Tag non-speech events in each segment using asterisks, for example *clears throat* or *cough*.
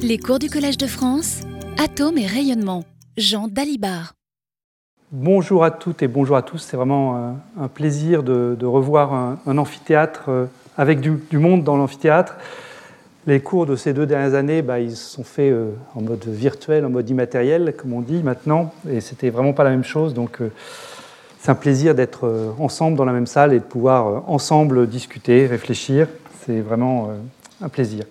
Les cours du Collège de France, Atomes et rayonnement. Jean Dalibard. Bonjour à toutes et bonjour à tous. C'est vraiment euh, un plaisir de, revoir un, amphithéâtre euh, avec du, monde dans l'amphithéâtre. Les cours de ces deux dernières années, bah, ils sont faits euh, en mode virtuel, en mode immatériel, comme on dit maintenant, et c'était vraiment pas la même chose. Donc, c'est un plaisir d'être ensemble dans la même salle et de pouvoir ensemble discuter, réfléchir. C'est vraiment un plaisir.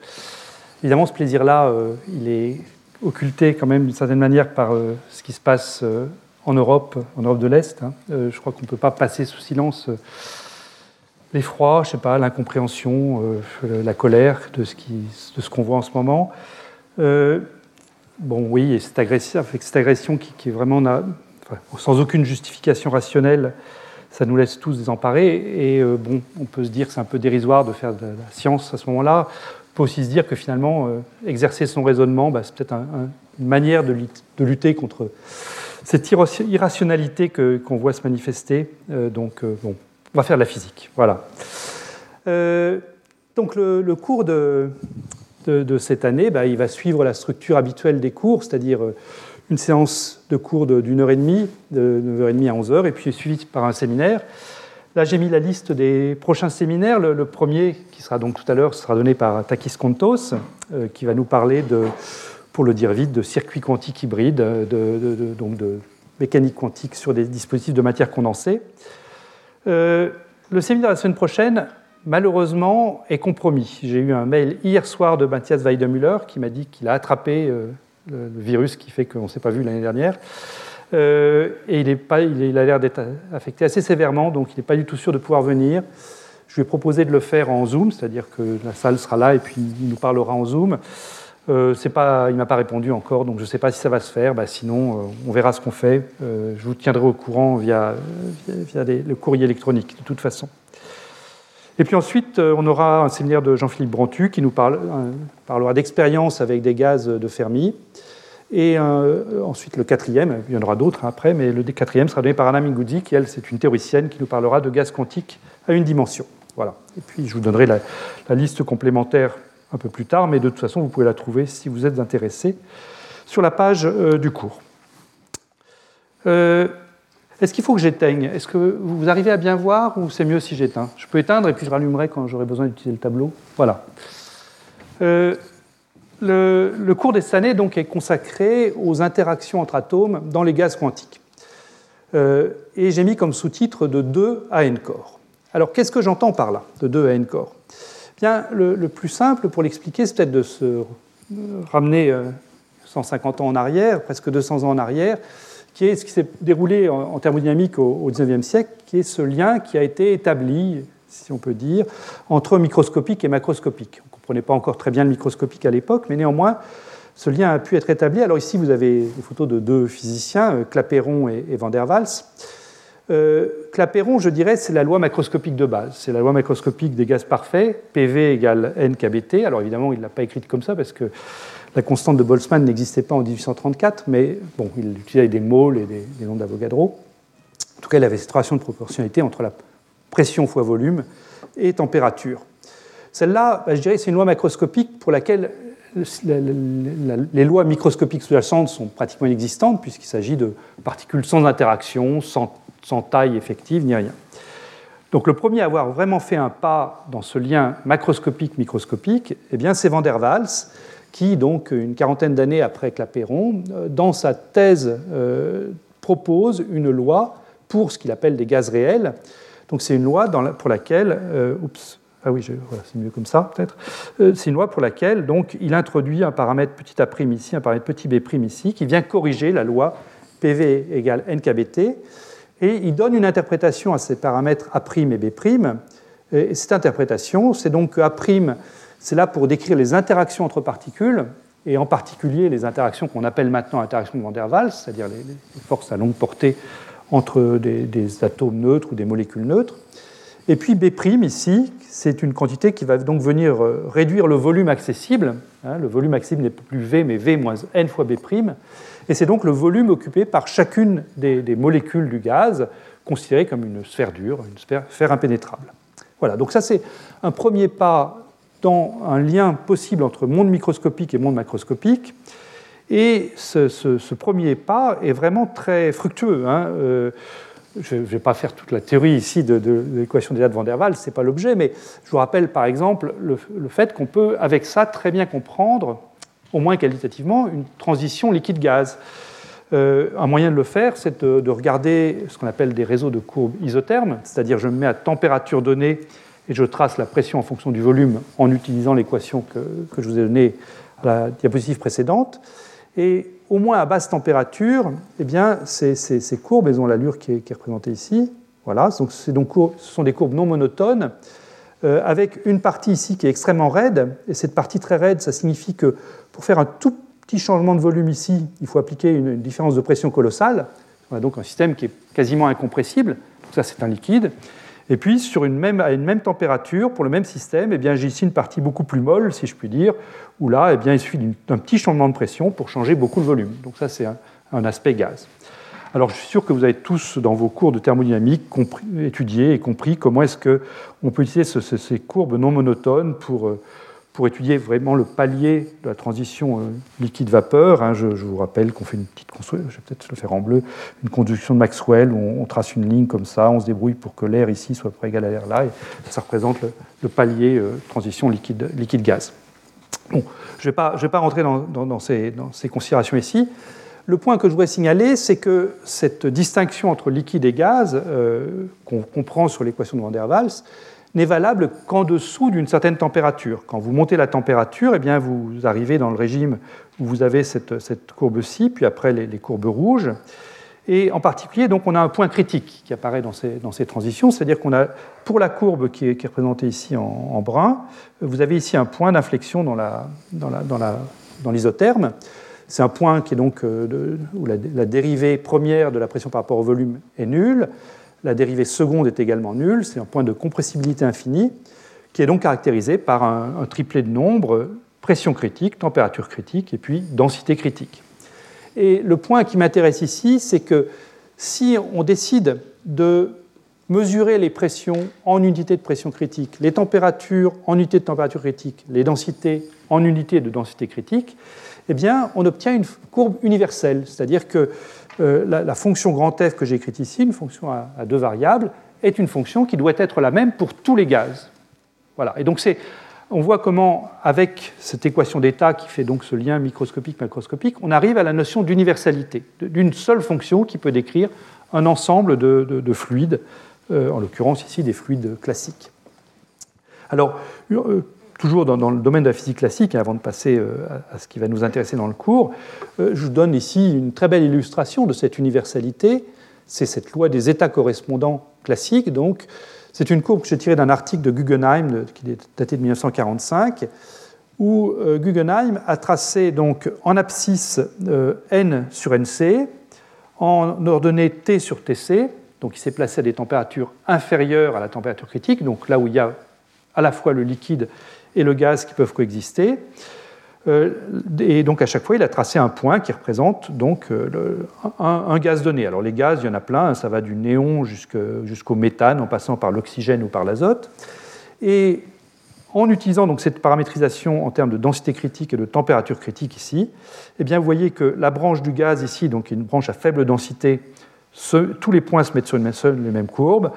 Évidemment, ce plaisir-là, euh, il est occulté quand même d'une certaine manière par euh, ce qui se passe euh, en Europe, en Europe de l'Est. Hein. je crois qu'on ne peut pas passer sous silence l'effroi, je sais pas, l'incompréhension, la colère de ce qu'on voit en ce moment. bon, oui, et cette agression, cette agression qui, est vraiment sans aucune justification rationnelle, ça nous laisse tous désemparés. Et bon, on peut se dire que c'est un peu dérisoire de faire de la science à ce moment-là peut aussi se dire que finalement, euh, exercer son raisonnement, bah, c'est peut-être une manière de, lutter contre cette irrationalité qu'on voit se manifester. Euh, donc, euh, bon, on va faire de la physique. Voilà. donc, le, cours de, de, cette année, bah, il va suivre la structure habituelle des cours, c'est-à-dire une séance de cours d'une heure et demie, de 9h30 à 11h, et puis suivie par un séminaire. Là, j'ai mis la liste des prochains séminaires. Le, premier, qui sera donc tout à l'heure, sera donné par Takis Kontos, euh, qui va nous parler de, pour le dire vite, de circuits quantiques hybrides, de, donc de mécanique quantique sur des dispositifs de matière condensée. Euh, le séminaire de la semaine prochaine, malheureusement, est compromis. J'ai eu un mail hier soir de Matthias Weidemüller qui m'a dit qu'il a attrapé euh, le, virus qui fait qu'on ne s'est pas vu l'année dernière. Euh, et il, a l'air d'être affecté assez sévèrement, donc il n'est pas du tout sûr de pouvoir venir. Je lui ai proposé de le faire en Zoom, c'est-à-dire que la salle sera là et puis il nous parlera en Zoom. Euh, il ne m'a pas répondu encore, donc je ne sais pas si ça va se faire. Bah, sinon, euh, on verra ce qu'on fait. Je vous tiendrai au courant via, le courrier électronique, de toute façon. Et puis ensuite, on aura un séminaire de Jean-Philippe Brantu qui nous parle, parlera d'expérience avec des gaz de Fermi. Et euh, ensuite, le quatrième, il y en aura d'autres après, mais le quatrième sera donné par Anna Minguzzi, qui, elle, c'est une théoricienne qui nous parlera de gaz quantique à une dimension. Voilà. Et puis, je vous donnerai la, liste complémentaire un peu plus tard, mais de toute façon, vous pouvez la trouver si vous êtes intéressé sur la page euh, du cours. Euh, est-ce qu'il faut que j'éteigne? Est-ce que vous arrivez à bien voir ou c'est mieux si j'éteins? Je peux éteindre et puis je rallumerai quand j'aurai besoin d'utiliser le tableau. Voilà. Le, cours de cette année donc, est consacré aux interactions entre atomes dans les gaz quantiques. Euh, et j'ai mis comme sous-titre de 2 à n corps. Alors qu'est-ce que j'entends par là, de 2 à n corps? Bien, le, plus simple pour l'expliquer, c'est peut-être de se ramener 150 euh, ans en arrière, presque 200 ans en arrière, qui est ce qui s'est déroulé en, thermodynamique au, au 19e siècle, qui est ce lien qui a été établi, si on peut dire, entre microscopique et macroscopique comprenait pas encore très bien le microscopique à l'époque, mais néanmoins, ce lien a pu être établi. Alors ici, vous avez des photos de deux physiciens, euh, Clapeyron et, Van der Waals. Euh, Clapeyron, je dirais, c'est la loi macroscopique de base. C'est la loi macroscopique des gaz parfaits, PV égale N KBT. Alors évidemment, il ne l'a pas écrite comme ça parce que la constante de Boltzmann n'existait pas en 1834, mais bon, il utilisait des moles et des, des noms d'Avogadro. En tout cas, il avait cette relation de proportionnalité entre la pression fois volume et température. Celle-là, bah, je dirais, c'est une loi macroscopique pour laquelle les lois microscopiques sous-jacentes sont pratiquement inexistantes, puisqu'il s'agit de particules sans interaction, sans, taille effective, ni rien. Donc le premier à avoir vraiment fait un pas dans ce lien macroscopique-microscopique, eh c'est Van der Waals, qui, donc, une quarantaine d'années après Clapeyron, euh, dans sa thèse, euh, propose une loi pour ce qu'il appelle des gaz réels. Donc c'est une loi pour laquelle, euh, oups, ah oui, c'est mieux comme ça peut-être. Euh, c'est une loi pour laquelle donc, il introduit un paramètre petit a' ici, un paramètre petit b' ici, qui vient corriger la loi PV égale NKBT, et il donne une interprétation à ces paramètres A' et B'. Et cette interprétation, c'est donc que A', c'est là pour décrire les interactions entre particules, et en particulier les interactions qu'on appelle maintenant interactions de Van der Waals, c'est-à-dire les, forces à longue portée entre des atomes neutres ou des molécules neutres. Et puis B' ici, c'est une quantité qui va donc venir euh, réduire le volume accessible. Hein, le volume accessible n'est plus V, mais V moins n fois B'. Et c'est donc le volume occupé par chacune des, molécules du gaz, considérée comme une sphère dure, une sphère, impénétrable. Voilà, donc ça c'est un premier pas dans un lien possible entre monde microscopique et monde macroscopique. Et ce, premier pas est vraiment très fructueux. Hein. Euh, je ne vais pas faire toute la théorie ici de, l'équation des de Van der Waals, ce n'est pas l'objet, mais je vous rappelle par exemple le, fait qu'on peut, avec ça, très bien comprendre, au moins qualitativement, une transition liquide-gaz. Euh, un moyen de le faire, c'est de, regarder ce qu'on appelle des réseaux de courbes isothermes, c'est-à-dire je me mets à température donnée et je trace la pression en fonction du volume en utilisant l'équation que, je vous ai donnée à la diapositive précédente. Et au moins à basse température, eh bien, ces, courbes, elles ont l'allure qui, est, représentée ici. Voilà, donc, ce sont des courbes non monotones, euh, avec une partie ici qui est extrêmement raide. Et cette partie très raide, ça signifie que pour faire un tout petit changement de volume ici, il faut appliquer une, différence de pression colossale. On a donc un système qui est quasiment incompressible. Ça, c'est un liquide. Et puis, sur une même, à une même température, pour le même système, eh j'ai ici une partie beaucoup plus molle, si je puis dire, où là, eh bien, il suffit d'un petit changement de pression pour changer beaucoup le volume. Donc ça, c'est un, aspect gaz. Alors, je suis sûr que vous avez tous, dans vos cours de thermodynamique, étudié et compris comment est-ce qu'on peut utiliser ces courbes non monotones pour euh, pour étudier vraiment le palier de la transition euh, liquide-vapeur. Hein, je, vous rappelle qu'on fait une petite construction, je vais peut-être le faire en bleu, une conduction de Maxwell où on, trace une ligne comme ça, on se débrouille pour que l'air ici soit près égal à l'air là, et ça représente le, palier euh, transition liquide-gaz. bon, je ne vais, pas rentrer dans, ces, dans, ces, considérations ici. Le point que je voudrais signaler, c'est que cette distinction entre liquide et gaz, euh, qu'on comprend sur l'équation de Van der Waals, n'est valable qu'en dessous d'une certaine température. Quand vous montez la température, eh bien, vous arrivez dans le régime où vous avez cette, courbe-ci, puis après les, courbes rouges. Et en particulier, donc, on a un point critique qui apparaît dans ces, transitions, c'est-à-dire qu'on a, pour la courbe qui est, représentée ici en, brun, vous avez ici un point d'inflexion dans l'isotherme. C'est un point qui est donc, euh, où la, dérivée première de la pression par rapport au volume est nulle. La dérivée seconde est également nulle, c'est un point de compressibilité infinie, qui est donc caractérisé par un, triplet de nombres, pression critique, température critique et puis densité critique. Et le point qui m'intéresse ici, c'est que si on décide de mesurer les pressions en unités de pression critique, les températures en unités de température critique, les densités en unités de densité critique, eh bien, on obtient une courbe universelle, c'est-à-dire que euh, la, fonction grand F que j'ai écrite ici, une fonction à, deux variables, est une fonction qui doit être la même pour tous les gaz. Voilà. Et donc on voit comment, avec cette équation d'état qui fait donc ce lien microscopique-macroscopique, on arrive à la notion d'universalité, d'une seule fonction qui peut décrire un ensemble de, fluides, euh, en l'occurrence ici des fluides classiques. Alors, euh, toujours dans, le domaine de la physique classique, avant de passer euh, à ce qui va nous intéresser dans le cours, euh, je vous donne ici une très belle illustration de cette universalité. C'est cette loi des états correspondants classiques. Donc, c'est une courbe que j'ai tirée d'un article de Guggenheim qui est daté de 1945, où euh, Guggenheim a tracé donc en abscisse n sur nc, en ordonnée t sur tc, donc il s'est placé à des températures inférieures à la température critique, donc là où il y a à la fois le liquide et le gaz qui peuvent coexister. Euh, et donc à chaque fois, il a tracé un point qui représente donc euh, un, gaz donné. Alors les gaz, il y en a plein, hein, ça va du néon jusqu'au méthane, en passant par l'oxygène ou par l'azote. Et en utilisant donc cette paramétrisation en termes de densité critique et de température critique ici, eh bien vous voyez que la branche du gaz ici, donc une branche à faible densité, tous les points se mettent sur une même, les mêmes courbes.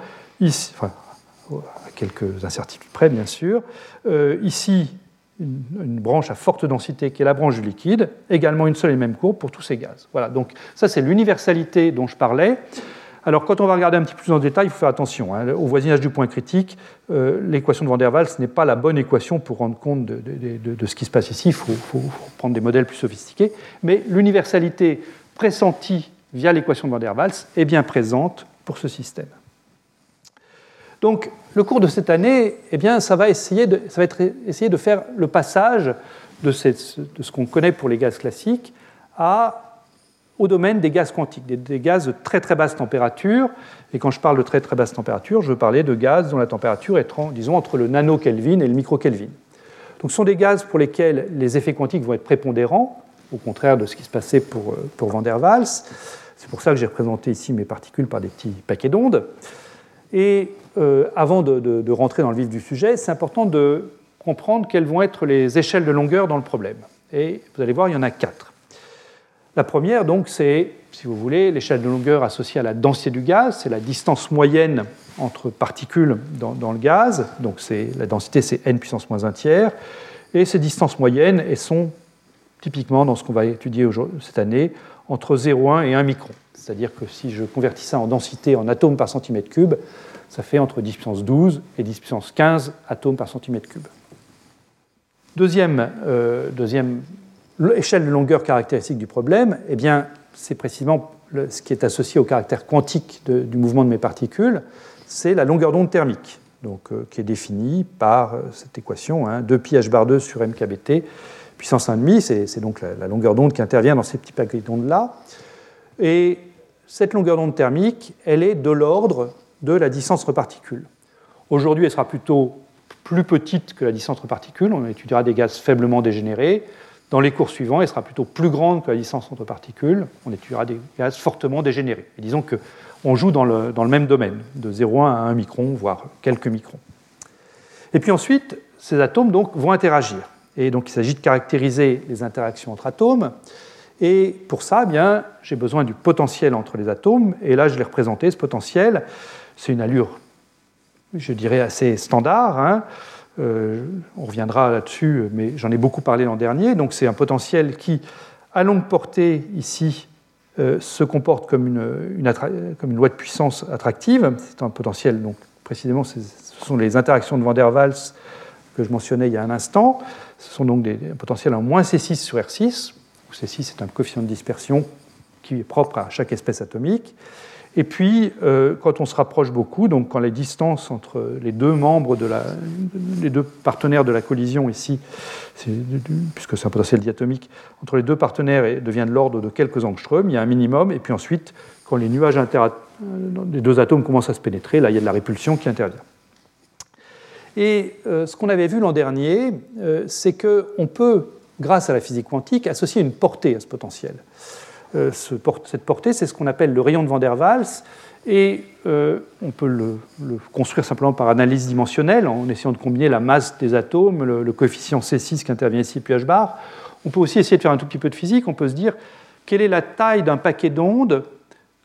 Quelques incertitudes près, bien sûr. Euh, ici, une, branche à forte densité qui est la branche du liquide, également une seule et même courbe pour tous ces gaz. Voilà, donc ça c'est l'universalité dont je parlais. Alors quand on va regarder un petit peu plus en détail, il faut faire attention. Hein. Au voisinage du point critique, euh, l'équation de Van der Waals n'est pas la bonne équation pour rendre compte de, ce qui se passe ici. Il faut, faut, prendre des modèles plus sophistiqués. Mais l'universalité pressentie via l'équation de Van der Waals est bien présente pour ce système. Donc, le cours de cette année, eh bien, ça va, essayer de, ça va être essayer de faire le passage de, ce qu'on connaît pour les gaz classiques à, au domaine des gaz quantiques, des, gaz de très très basse température. Et quand je parle de très très basse température, je veux parler de gaz dont la température est, disons, entre le nano-Kelvin et le micro-Kelvin. Donc, ce sont des gaz pour lesquels les effets quantiques vont être prépondérants, au contraire de ce qui se passait pour, pour Van der Waals. C'est pour ça que j'ai représenté ici mes particules par des petits paquets d'ondes. Et euh, avant de, rentrer dans le vif du sujet, c'est important de comprendre quelles vont être les échelles de longueur dans le problème. Et vous allez voir, il y en a quatre. La première, donc, c'est, si vous voulez, l'échelle de longueur associée à la densité du gaz, c'est la distance moyenne entre particules dans, le gaz, donc la densité c'est n puissance moins 1 tiers, et ces distances moyennes, elles sont typiquement dans ce qu'on va étudier cette année, entre 0,1 et 1 micron. C'est-à-dire que si je convertis ça en densité en atomes par centimètre cube, ça fait entre 10 puissance 12 et 10 puissance 15 atomes par centimètre cube. Deuxième, euh, deuxième échelle de longueur caractéristique du problème, eh bien, c'est précisément ce qui est associé au caractère quantique du mouvement de mes particules, c'est la longueur d'onde thermique, donc, euh, qui est définie par euh, cette équation, hein, 2pi h bar 2 sur mkbt, puissance 1,5, c'est donc la, longueur d'onde qui intervient dans ces petits paquets d'ondes-là. Et cette longueur d'onde thermique, elle est de l'ordre de la distance entre particules. Aujourd'hui, elle sera plutôt plus petite que la distance entre particules, on étudiera des gaz faiblement dégénérés. Dans les cours suivants, elle sera plutôt plus grande que la distance entre particules, on étudiera des gaz fortement dégénérés. Et disons qu'on joue dans le, même domaine, de 0,1 à 1 micron, voire quelques microns. Et puis ensuite, ces atomes vont interagir. Et donc il s'agit de caractériser les interactions entre atomes. Et pour ça, eh j'ai besoin du potentiel entre les atomes. Et là, je l'ai représenté, ce potentiel. C'est une allure, je dirais, assez standard. Hein. Euh, on reviendra là-dessus, mais j'en ai beaucoup parlé l'an dernier. Donc c'est un potentiel qui, à longue portée, ici, euh, se comporte comme une, loi de puissance attractive. C'est un potentiel, donc précisément, ce sont les interactions de Van der Waals que je mentionnais il y a un instant. Ce sont donc des, potentiels en moins C6 sur R6, où C6 est un coefficient de dispersion qui est propre à chaque espèce atomique. Et puis, euh, quand on se rapproche beaucoup, donc quand les distances entre les deux membres de la, les deux partenaires de la collision ici, puisque c'est un potentiel diatomique, entre les deux partenaires devient de l'ordre de quelques angstroms, il y a un minimum, et puis ensuite, quand les nuages des deux atomes commencent à se pénétrer, là, il y a de la répulsion qui intervient. Et euh, ce qu'on avait vu l'an dernier, euh, c'est qu'on peut, grâce à la physique quantique, associer une portée à ce potentiel. Euh, cette portée, c'est ce qu'on appelle le rayon de Van der Waals, et on peut le, construire simplement par analyse dimensionnelle, en essayant de combiner la masse des atomes, le, coefficient C6 qui intervient ici, puis h bar. On peut aussi essayer de faire un tout petit peu de physique, on peut se dire quelle est la taille d'un paquet d'ondes,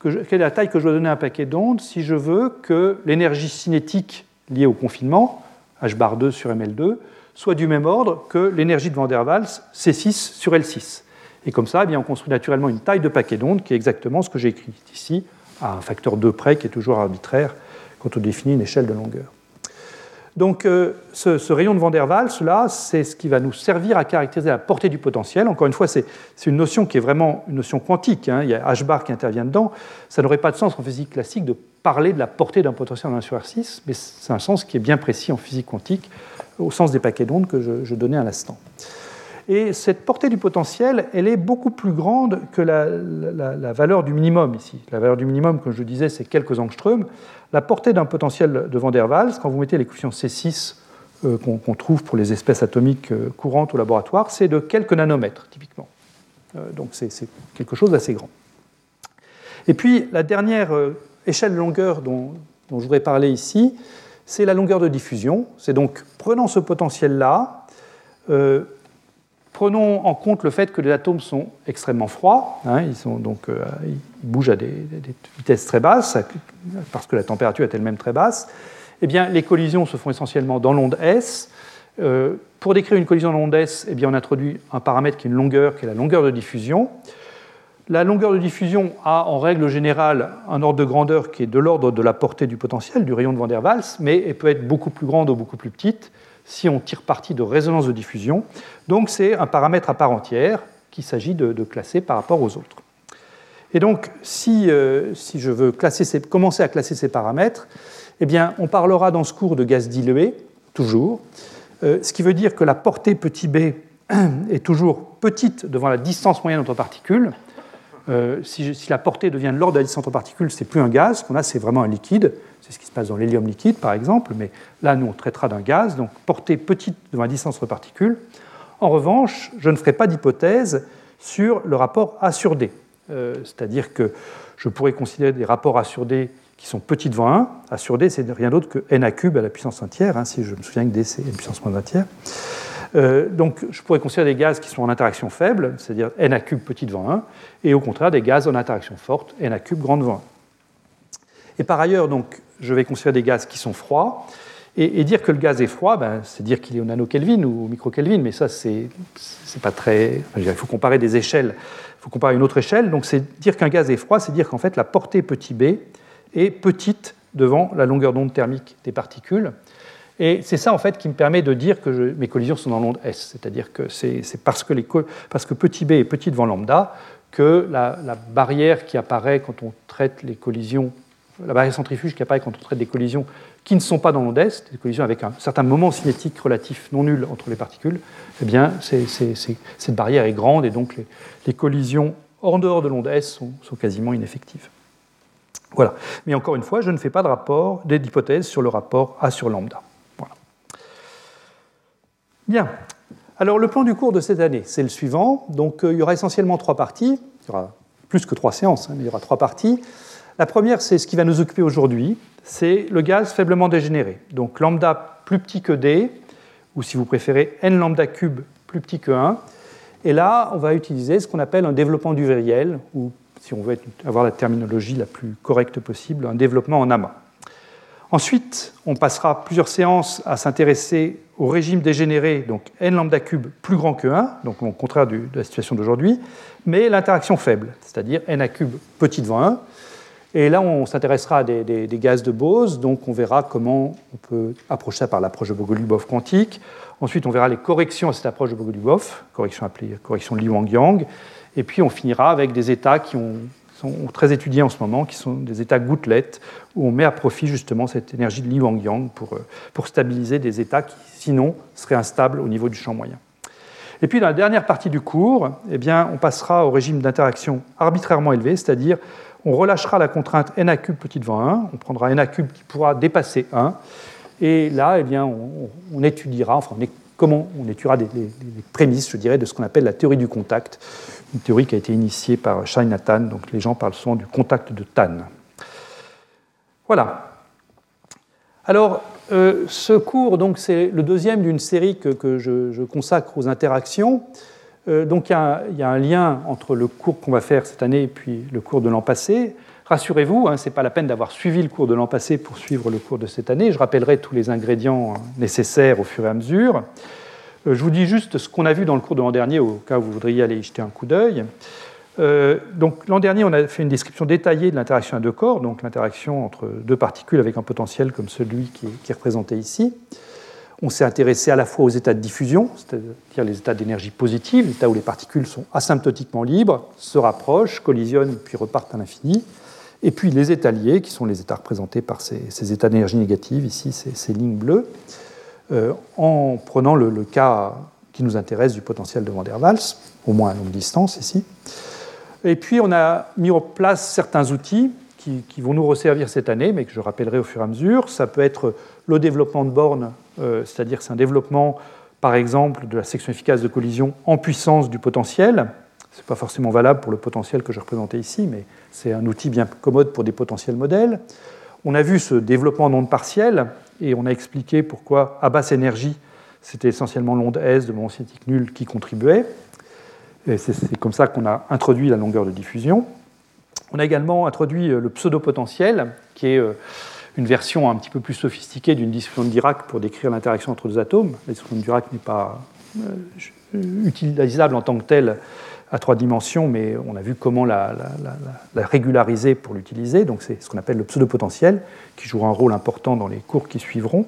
quelle est la taille que je dois donner à un paquet d'ondes si je veux que l'énergie cinétique liée au confinement H bar 2 sur ML2, soit du même ordre que l'énergie de Van der Waals, C6 sur L6. Et comme ça, eh bien, on construit naturellement une taille de paquet d'ondes qui est exactement ce que j'ai écrit ici, à un facteur 2 près, qui est toujours arbitraire quand on définit une échelle de longueur. Donc euh, ce, rayon de Van der Waals, là, c'est ce qui va nous servir à caractériser la portée du potentiel. Encore une fois, c'est une notion qui est vraiment une notion quantique. Hein. Il y a h bar qui intervient dedans. Ça n'aurait pas de sens en physique classique de parler de la portée d'un potentiel en 1 sur R6, mais c'est un sens qui est bien précis en physique quantique, au sens des paquets d'ondes que je, donnais à l'instant. Et cette portée du potentiel, elle est beaucoup plus grande que la, valeur du minimum ici. La valeur du minimum, comme je disais, c'est quelques angstroms. La portée d'un potentiel de Van der Waals, quand vous mettez les coefficients C6 euh, qu'on trouve pour les espèces atomiques euh, courantes au laboratoire, c'est de quelques nanomètres, typiquement. Euh, donc c'est quelque chose d'assez grand. Et puis la dernière échelle de longueur dont, je voudrais parler ici, c'est la longueur de diffusion. C'est donc, prenant ce potentiel-là, prenons en compte le fait que les atomes sont extrêmement froids, hein, euh, ils bougent à des, vitesses très basses, parce que la température est elle-même très basse. Eh bien, les collisions se font essentiellement dans l'onde S. Euh, pour décrire une collision dans l'onde S, eh on introduit un paramètre qui est une longueur, qui est la longueur de diffusion. La longueur de diffusion a en règle générale un ordre de grandeur qui est de l'ordre de la portée du potentiel, du rayon de Van der Waals, mais elle peut être beaucoup plus grande ou beaucoup plus petite si on tire parti de résonance de diffusion. Donc c'est un paramètre à part entière qu'il s'agit de, classer par rapport aux autres. Et donc si, euh, si je veux commencer à classer ces paramètres, eh bien, on parlera dans ce cours de gaz dilué, toujours, euh, ce qui veut dire que la portée petit b *clears throat* est toujours petite devant la distance moyenne entre particules, euh, si, la portée devient de l'ordre de la distance entre particules, c'est plus un gaz. Ce qu'on a, c'est vraiment un liquide. C'est ce qui se passe dans l'hélium liquide, par exemple. Mais là, nous, on traitera d'un gaz. Donc, portée petite devant la distance entre particules. En revanche, je ne ferai pas d'hypothèse sur le rapport A sur D. Euh, c'est-à-dire que je pourrais considérer des rapports A sur D qui sont petits devant 1. A sur D, c'est rien d'autre que n a cube à la puissance 1 tiers, hein, si je me souviens que D, c'est n puissance moins 1 tiers. Euh, donc je pourrais considérer des gaz qui sont en interaction faible, c'est-à-dire n a cube petit devant 1, et au contraire des gaz en interaction forte, n a cube grand devant 1. Et par ailleurs, donc, je vais considérer des gaz qui sont froids, et, dire que le gaz est froid, ben, c'est dire qu'il est au nano-Kelvin ou au micro-Kelvin, mais ça, c'est pas très. il faut comparer des échelles, il faut comparer une autre échelle. Donc, c'est dire qu'un gaz est froid, c'est dire qu'en fait, la portée petit b est petite devant la longueur d'onde thermique des particules. Et c'est ça, en fait, qui me permet de dire que mes collisions sont dans l'onde S. C'est-à-dire que c'est parce, que petit b est petit devant lambda que la, barrière qui apparaît quand on traite les collisions, la barrière centrifuge qui apparaît quand on traite des collisions qui ne sont pas dans l'onde S, des collisions avec un certain moment cinétique relatif non nul entre les particules, eh bien, cette barrière est grande et donc les, collisions en dehors de l'onde S sont, sont quasiment ineffectives. Voilà. Mais encore une fois, je ne fais pas de rapport, d'hypothèse sur le rapport A sur lambda. Bien. Alors le plan du cours de cette année, c'est le suivant. Donc euh, il y aura essentiellement trois parties. Il y aura plus que trois séances, hein, mais il y aura trois parties. La première, c'est ce qui va nous occuper aujourd'hui, c'est le gaz faiblement dégénéré. Donc lambda plus petit que d, ou si vous préférez n lambda cube plus petit que 1. Et là, on va utiliser ce qu'on appelle un développement du viriel, ou si on veut avoir la terminologie la plus correcte possible, un développement en amas. Ensuite, on passera plusieurs séances à s'intéresser au régime dégénéré, donc n lambda cube plus grand que 1, donc au contraire de la situation d'aujourd'hui, mais l'interaction faible, c'est-à-dire n a cube petit devant 1. Et là, on s'intéressera à des, gaz de Bose, donc on verra comment on peut approcher ça par l'approche de Bogolubov quantique. Ensuite, on verra les corrections à cette approche de Bogolubov, correction appelée correction Li Wang-Yang. Et puis, on finira avec des états qui ont sont très étudiés en ce moment, qui sont des états gouttelettes, où on met à profit justement cette énergie de Li Wang-Yang pour, euh, pour stabiliser des états qui, sinon, seraient instables au niveau du champ moyen. Et puis, dans la dernière partie du cours, eh bien, on passera au régime d'interaction arbitrairement élevé, c'est-à-dire on relâchera la contrainte n a cube petit devant 1, on prendra n a cube qui pourra dépasser 1, et là, eh bien, on, étudiera, enfin, comment on étudiera des, prémices, je dirais, de ce qu'on appelle la théorie du contact, une théorie qui a été initiée par Shai Nathan, donc les gens parlent souvent du contact de Tan. Voilà. Alors, euh, ce cours, donc, c'est le deuxième d'une série que, je, consacre aux interactions. Euh, donc, il y, a un lien entre le cours qu'on va faire cette année et puis le cours de l'an passé. Rassurez-vous, hein, ce n'est pas la peine d'avoir suivi le cours de l'an passé pour suivre le cours de cette année. Je rappellerai tous les ingrédients hein, nécessaires au fur et à mesure. Euh, je vous dis juste ce qu'on a vu dans le cours de l'an dernier, au cas où vous voudriez aller y jeter un coup d'œil. Euh, donc l'an dernier, on a fait une description détaillée de l'interaction à deux corps, donc l'interaction entre deux particules avec un potentiel comme celui qui est, représenté ici. On s'est intéressé à la fois aux états de diffusion, c'est-à-dire les états d'énergie positive, l'état où les particules sont asymptotiquement libres, se rapprochent, collisionnent puis repartent à l'infini, et puis les états liés, qui sont les états représentés par ces, états d'énergie négative, ici ces lignes bleues. Euh, en prenant le, cas qui nous intéresse du potentiel de Van der Waals, au moins à longue distance ici. Et puis on a mis en place certains outils qui, vont nous resservir cette année, mais que je rappellerai au fur et à mesure. Ça peut être le développement de bornes, euh, c'est-à-dire c'est un développement, par exemple, de la section efficace de collision en puissance du potentiel. Ce n'est pas forcément valable pour le potentiel que je représentais ici, mais c'est un outil bien commode pour des potentiels modèles. On a vu ce développement en ondes partielles, et on a expliqué pourquoi à basse énergie, c'était essentiellement l'onde S de moment cinétique nul qui contribuait. C'est comme ça qu'on a introduit la longueur de diffusion. On a également introduit euh, le pseudo-potentiel, qui est euh, une version un petit peu plus sophistiquée d'une discussion de Dirac pour décrire l'interaction entre deux atomes. La discussion de Dirac n'est pas euh, utilisable en tant que telle à trois dimensions, mais on a vu comment la, régulariser pour l'utiliser. Donc c'est ce qu'on appelle le pseudo-potentiel, qui jouera un rôle important dans les cours qui suivront.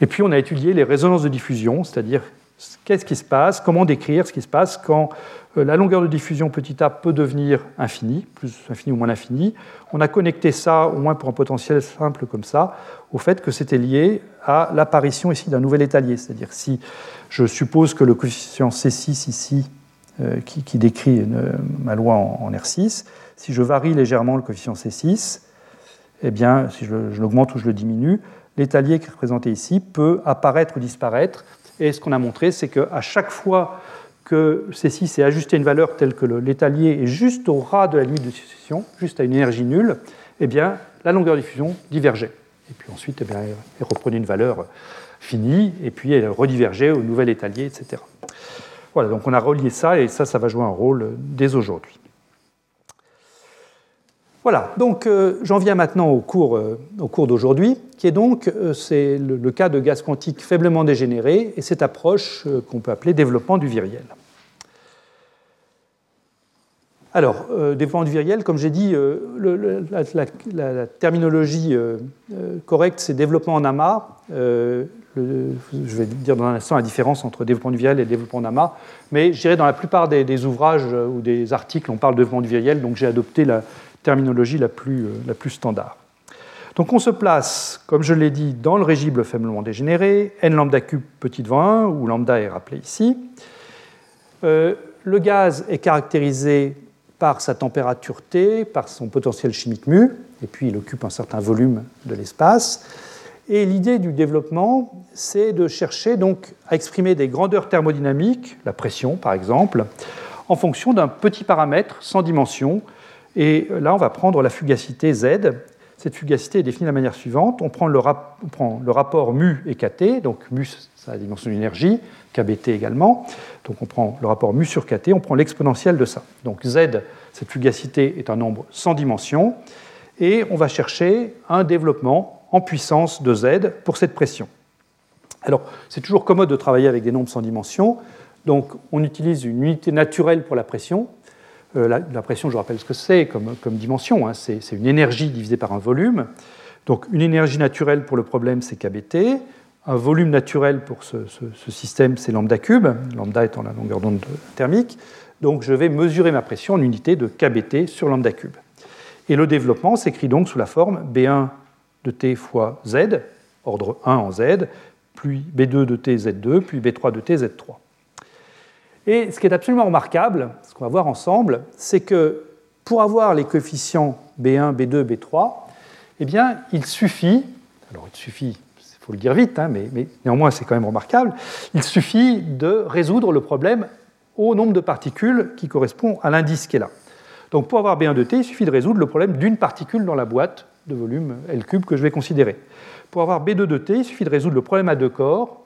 Et puis on a étudié les résonances de diffusion, c'est-à-dire qu'est-ce qui se passe, comment décrire ce qui se passe quand euh, la longueur de diffusion petit a peut devenir infinie, plus infinie ou moins infinie. On a connecté ça, au moins pour un potentiel simple comme ça, au fait que c'était lié à l'apparition ici d'un nouvel étalier. C'est-à-dire si je suppose que le coefficient C6 ici euh, qui, décrit ma loi en, R6. Si je varie légèrement le coefficient C6, eh bien, si je, l'augmente ou je le diminue, l'étalier qui est représenté ici peut apparaître ou disparaître. Et ce qu'on a montré, c'est qu'à chaque fois que C6 est ajusté à une valeur telle que l'étalier est juste au ras de la limite de succession, juste à une énergie nulle, eh bien, la longueur de diffusion divergeait. Et puis ensuite, eh elle reprenait une valeur finie, et puis elle redivergeait au nouvel étalier, etc. Voilà, donc on a relié ça, et ça, ça va jouer un rôle dès aujourd'hui. Voilà, donc euh, j'en viens maintenant au cours, euh, cours d'aujourd'hui, qui est donc euh, le, cas de gaz quantique faiblement dégénéré et cette approche qu'on peut appeler développement du viriel. Alors, développement du viriel, comme j'ai dit, la, terminologie correcte, c'est développement en amas. Je vais dire dans un instant la différence entre développement du et développement en amas, mais je dirais dans la plupart des, ouvrages ou des articles, on parle de développement du donc j'ai adopté la, terminologie la plus, euh, la plus standard. Donc on se place, comme je l'ai dit, dans le régime faiblement dégénéré, n lambda cube petit devant 1, où lambda est rappelé ici. Euh, le gaz est caractérisé par sa température T, par son potentiel chimique mu, et puis il occupe un certain volume de l'espace. Et l'idée du développement, c'est de chercher donc à exprimer des grandeurs thermodynamiques, la pression par exemple, en fonction d'un petit paramètre sans dimension, et là, on va prendre la fugacité Z. Cette fugacité est définie de la manière suivante. On prend le, rapport mu et kT, donc mu, c'est la dimension d'énergie, kBt également. Donc on prend le rapport mu sur kT, on prend l'exponentielle de ça. Donc Z, cette fugacité est un nombre sans dimension, et on va chercher un développement en puissance de Z pour cette pression. Alors, c'est toujours commode de travailler avec des nombres sans dimension, donc on utilise une unité naturelle pour la pression, euh, la, pression, je rappelle ce que c'est comme, dimension, hein. c'est une énergie divisée par un volume. Donc une énergie naturelle pour le problème, c'est kBt. Un volume naturel pour ce, système, c'est lambda cube, lambda étant la longueur d'onde thermique. Donc je vais mesurer ma pression en unité de kBt sur lambda cube. Et le développement s'écrit donc sous la forme B1 de t fois z, ordre 1 en z, puis B2 de t z2, puis B3 de t z3. Et ce qui est absolument remarquable, ce qu'on va voir ensemble, c'est que pour avoir les coefficients B1, B2, B3, eh bien, il suffit, alors il suffit, il faut le dire vite, hein, mais, néanmoins c'est quand même remarquable, il suffit de résoudre le problème au nombre de particules qui correspond à l'indice qui est là. Donc pour avoir B1 de T, il suffit de résoudre le problème d'une particule dans la boîte de volume L cube que je vais considérer. Pour avoir B2 de T, il suffit de résoudre le problème à deux corps,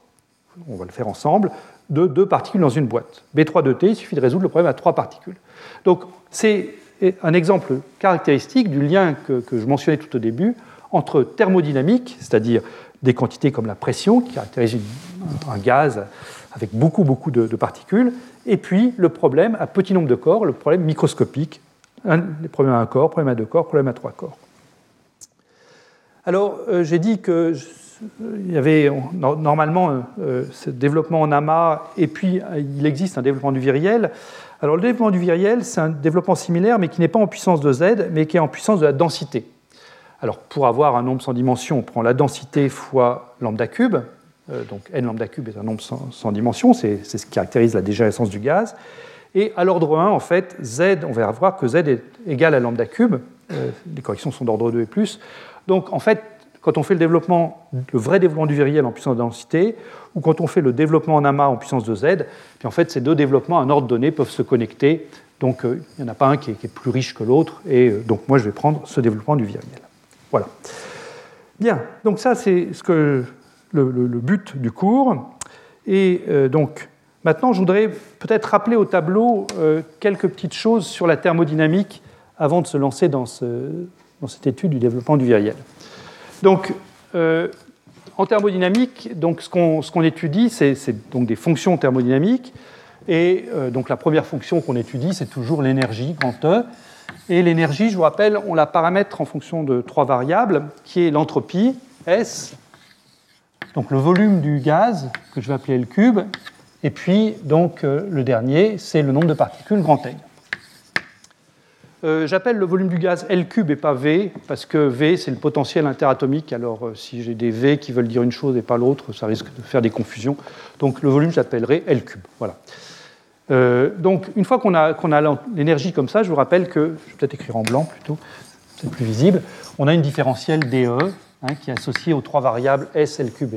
on va le faire ensemble, de deux particules dans une boîte. B3 de T, il suffit de résoudre le problème à trois particules. Donc c'est un exemple caractéristique du lien que, je mentionnais tout au début entre thermodynamique, c'est-à-dire des quantités comme la pression, qui caractérise un gaz avec beaucoup, beaucoup de, particules, et puis le problème à petit nombre de corps, le problème microscopique, un, les problèmes à un corps, problème à deux corps, problème à trois corps. Alors, euh, j'ai dit que il y avait normalement euh, ce développement en amas, et puis il existe un développement du viriel. Alors le développement du viriel, c'est un développement similaire, mais qui n'est pas en puissance de z, mais qui est en puissance de la densité. Alors pour avoir un nombre sans dimension, on prend la densité fois lambda cube, euh, donc n lambda cube est un nombre sans, dimension, c'est ce qui caractérise la dégénérescence du gaz. Et à l'ordre 1, en fait, z, on va voir que z est égal à lambda cube, euh, les corrections sont d'ordre 2 et plus. Donc en fait, quand on fait le développement, le vrai développement du viriel en puissance de densité, ou quand on fait le développement en amas en puissance de z, puis en fait ces deux développements à un ordre donné peuvent se connecter. Donc euh, il n'y en a pas un qui est, plus riche que l'autre, et euh, donc moi je vais prendre ce développement du viriel. Voilà. Bien, donc ça c'est ce que le, but du cours. Et euh, donc maintenant je voudrais peut-être rappeler au tableau quelques petites choses sur la thermodynamique avant de se lancer dans, ce, dans cette étude du développement du viriel. Donc, euh, en thermodynamique, donc, ce qu'on étudie, c'est des fonctions thermodynamiques. Et euh, donc la première fonction qu'on étudie, c'est toujours l'énergie, grand E. Et l'énergie, je vous rappelle, on la paramètre en fonction de trois variables, qui est l'entropie, S, donc le volume du gaz, que je vais appeler L cube, et puis donc euh, le dernier, c'est le nombre de particules, grand N. Euh, j'appelle le volume du gaz L cube et pas V, parce que V, c'est le potentiel interatomique. Alors, euh, si j'ai des V qui veulent dire une chose et pas l'autre, ça risque de faire des confusions. Donc, le volume, j'appellerai L cube. Voilà. Euh, donc, une fois qu'on a, l'énergie comme ça, je vous rappelle que, je vais peut-être écrire en blanc plutôt, c'est plus visible, on a une différentielle DE hein, qui est associée aux trois variables S, L cube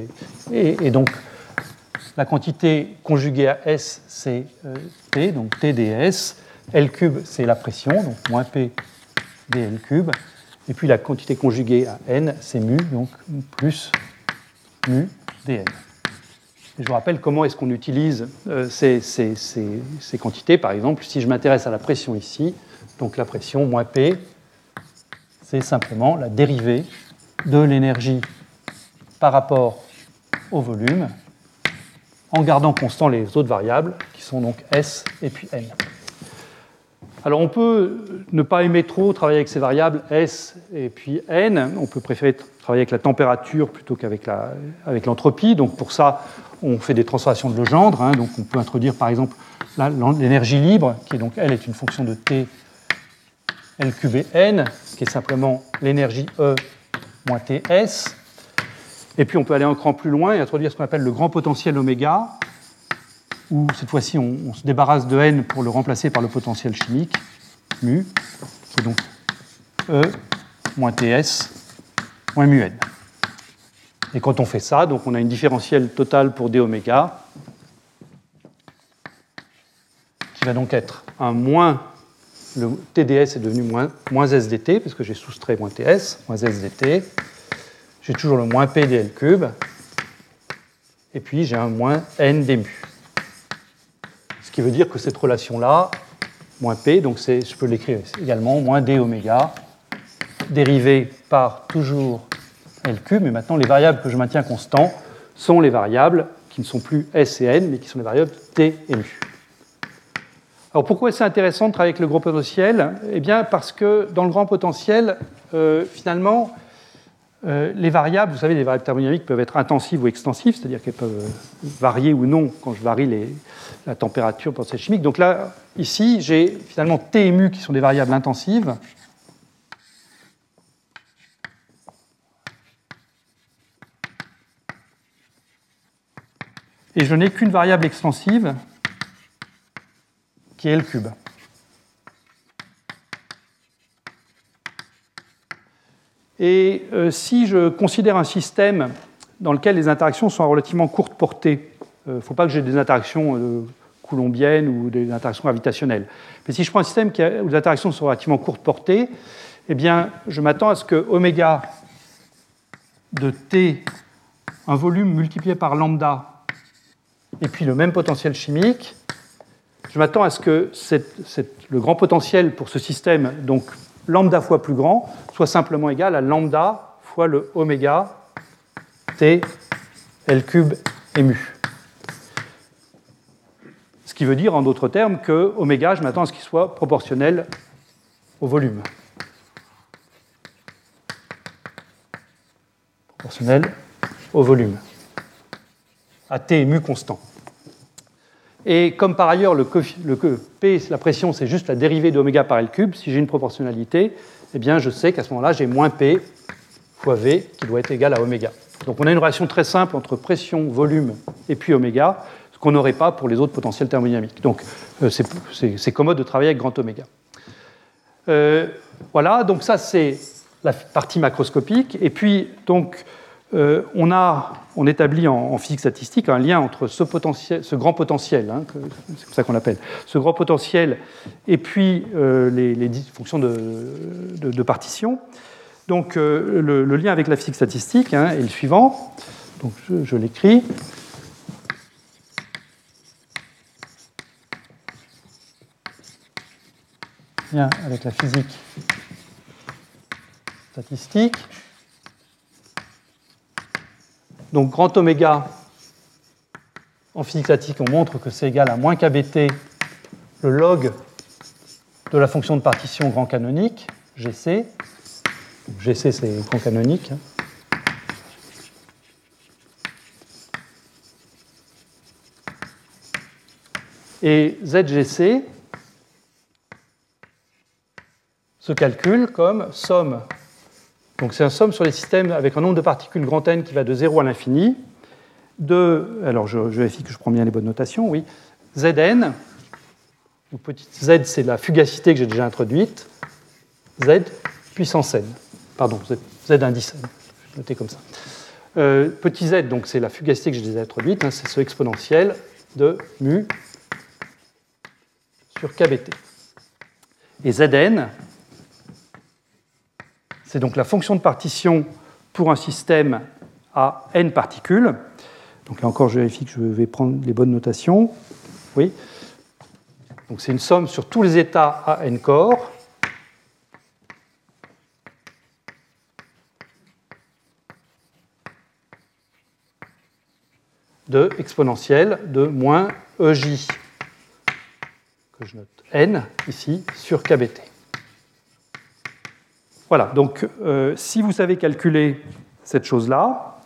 et, et donc la quantité conjuguée à S, c'est T, donc TDS. L cube, c'est la pression, donc moins P dL cube. Et puis la quantité conjuguée à n, c'est mu, donc plus mu dn. Je vous rappelle comment est-ce qu'on utilise euh, ces, quantités. Par exemple, si je m'intéresse à la pression ici, donc la pression moins P, c'est simplement la dérivée de l'énergie par rapport au volume en gardant constant les autres variables qui sont donc S et puis N. Alors on peut ne pas aimer trop travailler avec ces variables S et puis N. On peut préférer travailler avec la température plutôt qu'avec l'entropie. donc pour ça, on fait des transformations de Legendre. Hein. donc on peut introduire par exemple l'énergie libre, qui est donc elle est une fonction de T L cube et N, qui est simplement l'énergie E moins TS. Et puis on peut aller cran plus loin et introduire ce qu'on appelle le grand potentiel oméga, où cette fois-ci on, se débarrasse de n pour le remplacer par le potentiel chimique, mu, qui est donc E moins TS moins mu n. Et quand on fait ça, donc on a une différentielle totale pour d qui va donc être un moins, le TDS est devenu moins, moins SDT, parce que j'ai soustrait moins TS, moins SDT, j'ai toujours le moins P dl cube, et puis j'ai un moins n d mu. Qui veut dire que cette relation-là, moins P, donc je peux l'écrire également, moins d oméga, dérivée par toujours L cube, mais maintenant les variables que je maintiens constants sont les variables qui ne sont plus S et N, mais qui sont les variables T et mu. Alors pourquoi c'est intéressant de travailler avec le grand potentiel? Eh bien parce que dans le grand potentiel, euh, finalement, euh, les variables, vous savez, les variables thermodynamiques peuvent être intensives ou extensives, c'est-à-dire qu'elles peuvent varier ou non quand je varie la température pour cette chimique. Donc là, ici, j'ai finalement T et mu qui sont des variables intensives. Et je n'ai qu'une variable extensive qui est L cube. Et euh, si je considère un système dans lequel les interactions sont à relativement courte portée, il euh, ne faut pas que j'ai des interactions euh, coulombiennes ou des interactions gravitationnelles. Mais si je prends un système où les interactions sont relativement courte portée, eh bien, je m'attends à ce que oméga de t, un volume multiplié par lambda, et puis le même potentiel chimique, je m'attends à ce que le grand potentiel pour ce système, donc lambda fois plus grand soit simplement égal à lambda fois le oméga t L cube mu. Ce qui veut dire en d'autres termes que oméga, je m'attends à ce qu'il soit proportionnel au volume. Proportionnel au volume. À t mu constant. Et comme par ailleurs le, le P, la pression, c'est juste la dérivée d'oméga par L cube, si j'ai une proportionnalité, eh bien je sais qu'à ce moment-là, j'ai moins P fois V qui doit être égal à oméga. Donc on a une relation très simple entre pression, volume et puis oméga, ce qu'on n'aurait pas pour les autres potentiels thermodynamiques. Donc euh, c'est commode de travailler avec grand oméga. Euh, voilà, donc ça c'est la partie macroscopique. Et puis donc euh, on, a, on établit en, physique statistique un lien entre ce, potentiel, ce grand potentiel, hein, c'est comme ça qu'on l'appelle, ce grand potentiel et puis euh, les, fonctions de, partition. Donc euh, le, lien avec la physique statistique hein, est le suivant. Donc je, je l'écris. Lien avec la physique statistique. Donc grand oméga, en physique statique, on montre que c'est égal à moins kBt, le log de la fonction de partition grand canonique, GC. GC, c'est grand canonique. Et ZGC se calcule comme somme donc c'est un somme sur les systèmes avec un nombre de particules grand N qui va de 0 à l'infini, de, alors je, vérifie que je prends bien les bonnes notations, oui, Zn, petit z c'est la fugacité que j'ai déjà introduite, z puissance n, pardon, z, z indice n, je vais noter comme ça. Euh, petit z, donc c'est la fugacité que j'ai déjà introduite, hein, c'est ce exponentiel de mu sur kbt. Et Zn, c'est donc la fonction de partition pour un système à n particules. Donc là encore, je vérifie que je vais prendre les bonnes notations. Oui. Donc c'est une somme sur tous les états à n corps. de exponentielle de moins EJ, que je note n ici, sur KBT. Voilà, donc euh, si vous savez calculer cette chose-là,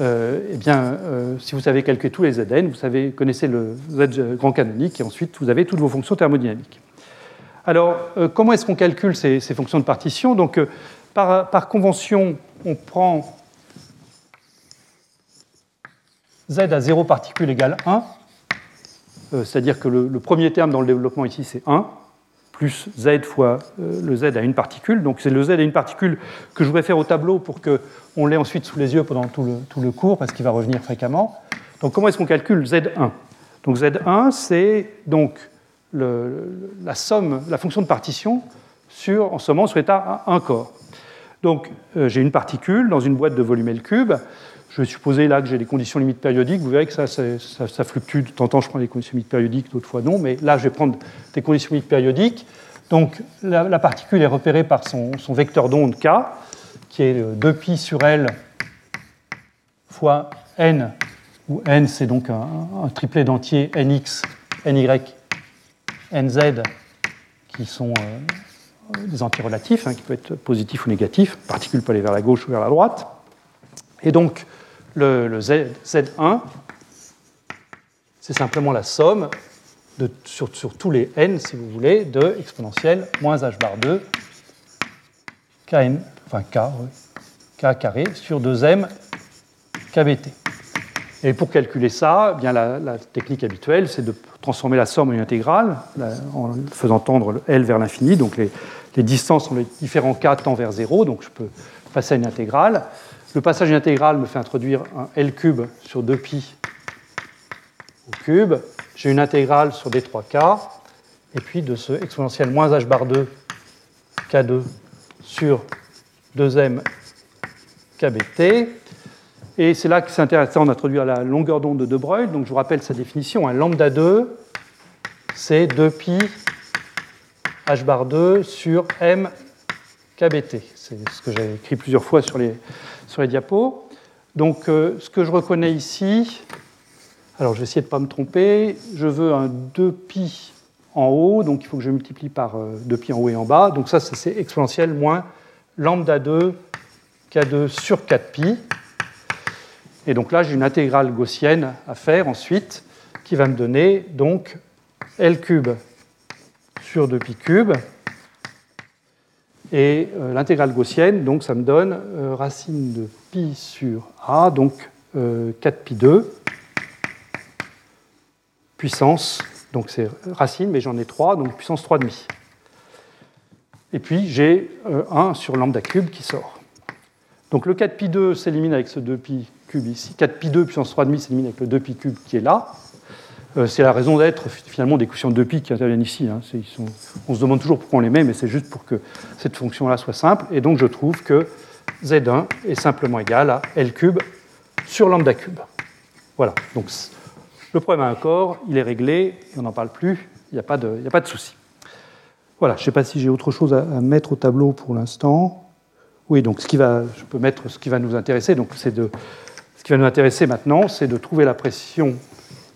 euh, eh bien, euh, si vous savez calculer tous les Zn, vous savez, connaissez le Z grand canonique, et ensuite vous avez toutes vos fonctions thermodynamiques. Alors, comment est-ce qu'on calcule ces, fonctions de partition? Donc, par, convention, on prend Z à 0 particules égale 1, c'est-à-dire que le, le, premier terme dans le développement ici, c'est 1 plus z fois euh, le z à une particule. Donc c'est le z à une particule que je voudrais faire au tableau pour qu'on l'ait ensuite sous les yeux pendant tout le, cours, parce qu'il va revenir fréquemment. Donc comment est-ce qu'on calcule z1 Donc z1, c'est donc la somme, la fonction de partition sur, en sommant sur l'état à un corps. Donc euh, j'ai une particule dans une boîte de volume L cube. Je vais supposer là que j'ai des conditions limites périodiques. Vous verrez que ça, fluctue. De temps en temps, je prends des conditions limites périodiques, d'autres fois non. Mais là, je vais prendre des conditions limites périodiques. Donc, la, particule est repérée par son, vecteur d'onde K, qui est 2pi sur L fois n, où n, c'est donc un, triplet d'entiers nx, ny, nz, qui sont euh, des entiers relatifs, hein, qui peuvent être positifs ou négatifs. La particule peut aller vers la gauche ou vers la droite. Et donc, le, Z, 1 c'est simplement la somme sur, tous les n, si vous voulez, de exponentielle moins h bar 2 kn, enfin k, k carré sur 2m kbt. Et pour calculer ça, eh bien la, technique habituelle, c'est de transformer la somme en une intégrale en faisant tendre L vers l'infini. Donc les, les distances entre les différents k tend vers 0, donc je peux passer à une intégrale. Le passage intégral me fait introduire un L cube sur 2pi au cube. J'ai une intégrale sur D3K, et puis de ce exponentiel moins h bar 2 K2 sur 2m KBT. Et c'est là que c'est intéressant d'introduire la longueur d'onde de De Broglie. Donc je vous rappelle sa définition. Un lambda 2, c'est 2pi h bar 2 sur m KBT. C'est ce que j'ai écrit plusieurs fois sur les, diapos. Donc, euh, ce que je reconnais ici, alors je vais essayer de ne pas me tromper, je veux un 2pi en haut, donc il faut que je multiplie par 2pi euh, en haut et en bas. Donc ça, c'est exponentiel moins lambda 2 k2 sur 4pi. Et donc là, j'ai une intégrale gaussienne à faire ensuite, qui va me donner donc L cube sur 2pi cube et euh, l'intégrale gaussienne, donc ça me donne euh, racine de pi sur a, donc 4pi2, euh, puissance, donc c'est racine, mais j'en ai 3, donc puissance 3,5. Et puis j'ai 1 sur lambda cube qui sort. Donc le 4pi2 s'élimine avec ce 2pi cube ici. 4pi2 puissance 3,5 s'élimine avec le 2pi cube qui est là. Euh, c'est la raison d'être finalement des quotients de pi qui interviennent ici. Hein. on se demande toujours pourquoi on les met, mais c'est juste pour que cette fonction-là soit simple. Et donc je trouve que Z1 est simplement égal à L cube sur lambda cube. Voilà. Donc le problème a un corps, il est réglé, on n'en parle plus, il n'y a pas de, de souci. Voilà, je ne sais pas si j'ai autre chose à, mettre au tableau pour l'instant. Oui, donc ce qui va, je peux mettre ce qui va nous intéresser. Donc c'est de, ce qui va nous intéresser maintenant, c'est de trouver la pression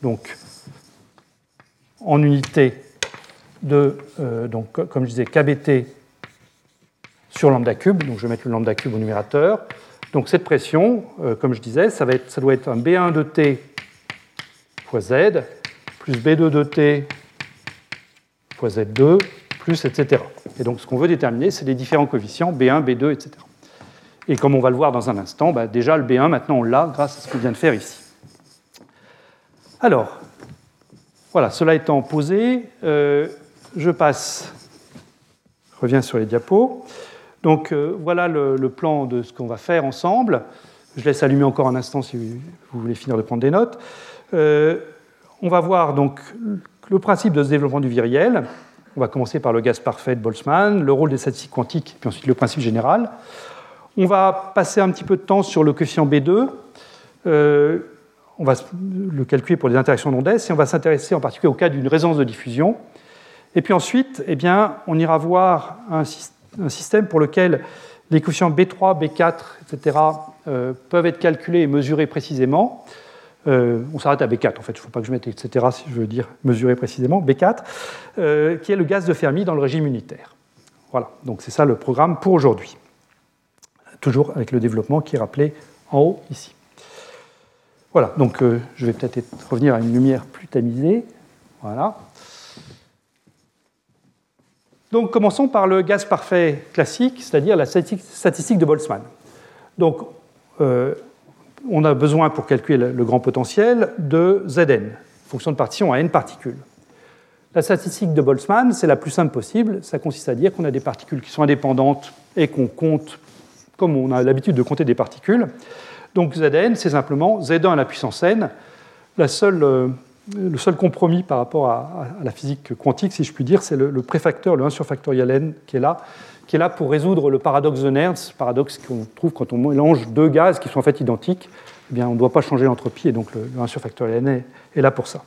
donc en unité de, euh, donc, comme je disais, KBT sur lambda cube. Donc je vais mettre le lambda cube au numérateur. Donc cette pression, euh, comme je disais, ça, va être, ça doit être un B1 de T fois Z, plus B2 de T fois Z2, plus etc. Et donc ce qu'on veut déterminer, c'est les différents coefficients B1, B2, etc. Et comme on va le voir dans un instant, bah, déjà le B1, maintenant on l'a grâce à ce qu'on vient de faire ici. Alors, voilà, cela étant posé, euh, je passe, je reviens sur les diapos. Donc euh, voilà le, plan de ce qu'on va faire ensemble. Je laisse allumer encore un instant si vous voulez finir de prendre des notes. Euh, on va voir donc le principe de ce développement du viriel. On va commencer par le gaz parfait de Boltzmann, le rôle des statistiques quantiques, puis ensuite le principe général. On va passer un petit peu de temps sur le coefficient B2. Euh, on va le calculer pour les interactions d'ondes et on va s'intéresser en particulier au cas d'une résonance de diffusion. Et puis ensuite, eh bien, on ira voir un, système pour lequel les coefficients B3, B4, etc. peuvent être calculés et mesurés précisément. Euh, on s'arrête à B4 en fait, il ne faut pas que je mette etc. si je veux dire mesurer précisément, B4, euh, qui est le gaz de Fermi dans le régime unitaire. Voilà, donc c'est ça le programme pour aujourd'hui. Toujours avec le développement qui est rappelé en haut ici. Voilà, donc euh, je vais peut-être revenir à une lumière plus tamisée. Voilà. Donc commençons par le gaz parfait classique, c'est-à-dire la statistique de Boltzmann. Donc on a besoin pour calculer le grand potentiel de Zn, fonction de partition à n particules. La statistique de Boltzmann, c'est la plus simple possible. Ça consiste à dire qu'on a des particules qui sont indépendantes et qu'on compte comme on a l'habitude de compter des particules. Donc Zn, c'est simplement Z1 à la puissance n. Euh, le seul compromis par rapport à, la physique quantique, si je puis dire, c'est le, le, préfacteur, le 1 sur factoriel n, qui est là, qui est là pour résoudre le paradoxe de Nernst, paradoxe qu'on trouve quand on mélange deux gaz qui sont en fait identiques. Eh bien, on ne doit pas changer l'entropie, et donc le, 1 sur factoriel n est, là pour ça.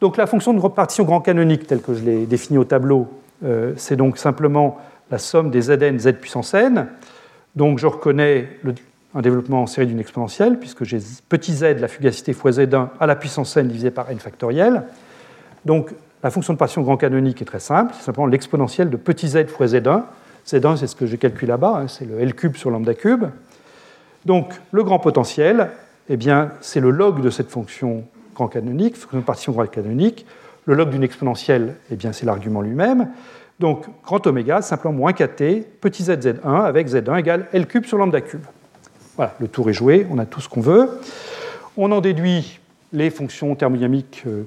Donc la fonction de répartition grand canonique, telle que je l'ai définie au tableau, euh, c'est donc simplement la somme des Zn, z puissance n. Donc je reconnais un développement en série d'une exponentielle, puisque j'ai petit z, la fugacité fois z1 à la puissance n divisé par n factoriel. Donc la fonction de partition grand canonique est très simple, c'est simplement l'exponentielle de petit z fois z1. Z1, c'est ce que j'ai calculé là-bas, hein, c'est le L cube sur lambda cube. Donc le grand potentiel, eh bien, c'est le log de cette fonction grand canonique, fonction de partition grand canonique. Le log d'une exponentielle, eh bien, c'est l'argument lui-même. Donc grand oméga, simplement moins kt, petit z z1 avec z1 égale L cube sur lambda cube. Voilà, le tour est joué, on a tout ce qu'on veut. On en déduit les fonctions thermodynamiques euh,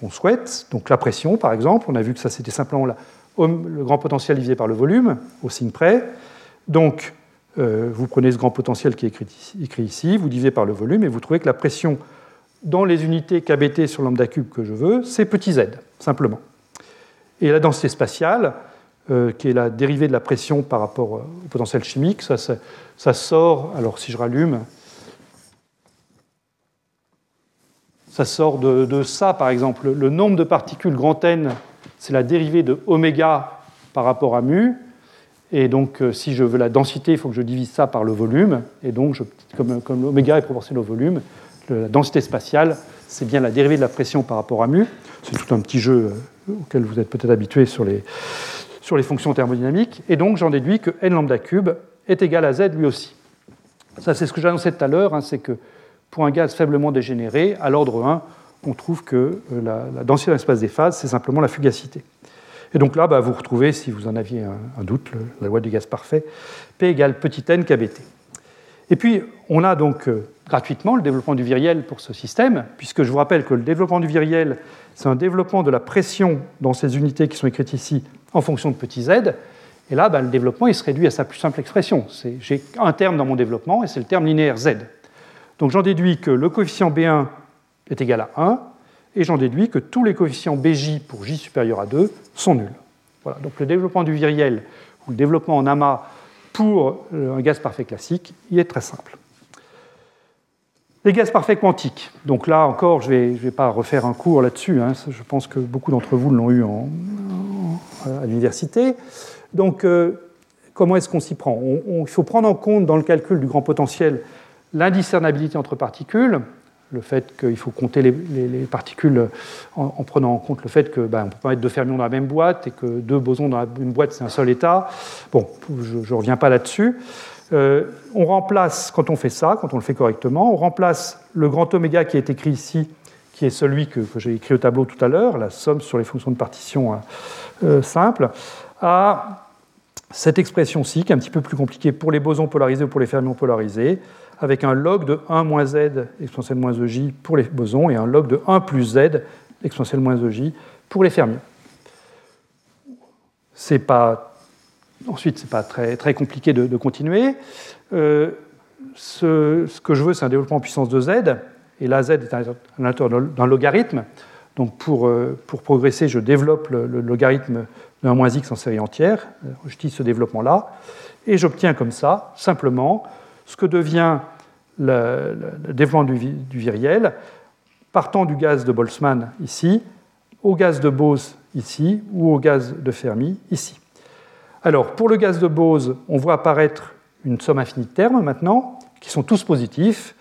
qu'on souhaite. Donc la pression, par exemple, on a vu que ça c'était simplement le grand potentiel divisé par le volume, au signe près. Donc euh, vous prenez ce grand potentiel qui est écrit ici, vous divisez par le volume, et vous trouvez que la pression dans les unités kBT sur lambda cube que je veux, c'est petit z, simplement. Et la densité spatiale, euh, qui est la dérivée de la pression par rapport au potentiel chimique, ça, sort, alors si je rallume, ça sort de, ça, par exemple. Le nombre de particules grand N, c'est la dérivée de oméga par rapport à mu. Et donc, euh, si je veux la densité, il faut que je divise ça par le volume. Et donc, comme, comme l'oméga est proportionnel au volume, la densité spatiale, c'est bien la dérivée de la pression par rapport à mu. C'est tout un petit jeu euh, auquel vous êtes peut-être habitué sur les, sur les fonctions thermodynamiques. Et donc, j'en déduis que n lambda cube est égal à z lui aussi. Ça, c'est ce que j'annonçais tout à l'heure, hein, c'est que pour un gaz faiblement dégénéré, à l'ordre 1, on trouve que euh, la, densité d'un espace des phases, c'est simplement la fugacité. Et donc là, bah, vous retrouvez, si vous en aviez un, doute, la loi du gaz parfait, P égale petit n kBt. Et puis, on a donc euh, gratuitement le développement du viriel pour ce système, puisque je vous rappelle que le développement du viriel, c'est un développement de la pression dans ces unités qui sont écrites ici en fonction de petit z. Et là, bah, le développement, il se réduit à sa plus simple expression. J'ai un terme dans mon développement, et c'est le terme linéaire z. Donc j'en déduis que le coefficient B1 est égal à 1, et j'en déduis que tous les coefficients BJ pour J supérieur à 2 sont nuls. Voilà, donc le développement du viriel, ou le développement en amas pour un gaz parfait classique, il est très simple. Les gaz parfaits quantiques. Donc là encore, je ne vais, pas refaire un cours là-dessus. Hein. je pense que beaucoup d'entre vous l'ont eu à l'université. Donc, euh, comment est-ce qu'on s'y prend? Il faut prendre en compte dans le calcul du grand potentiel l'indiscernabilité entre particules, le fait qu'il faut compter les, particules en, prenant en compte le fait qu'on ben, ne peut pas mettre deux fermions dans la même boîte et que deux bosons dans une boîte, c'est un seul état. Bon, je ne reviens pas là-dessus. Euh, on remplace, quand on fait ça, quand on le fait correctement, on remplace le grand oméga qui est écrit ici, qui est celui que, j'ai écrit au tableau tout à l'heure, la somme sur les fonctions de partition hein, euh, simples, à cette expression-ci, qui est un petit peu plus compliquée pour les bosons polarisés ou pour les fermions polarisés, avec un log de 1 moins z exponentielle moins ej pour les bosons et un log de 1 plus z exponentielle moins ej pour les fermions. C'est pas, ensuite, ce n'est pas très, très compliqué de, continuer. Euh, ce, que je veux, c'est un développement en puissance de z, et là, z est à l'intérieur d'un logarithme. Donc pour, pour progresser, je développe le, logarithme de 1 moins x en série entière. J'utilise ce développement-là. Et j'obtiens comme ça, simplement, ce que devient le, développement du, du, viriel, partant du gaz de Boltzmann ici, au gaz de Bose ici, ou au gaz de Fermi ici. Alors, pour le gaz de Bose, on voit apparaître une somme infinie de termes maintenant, qui sont tous positifs,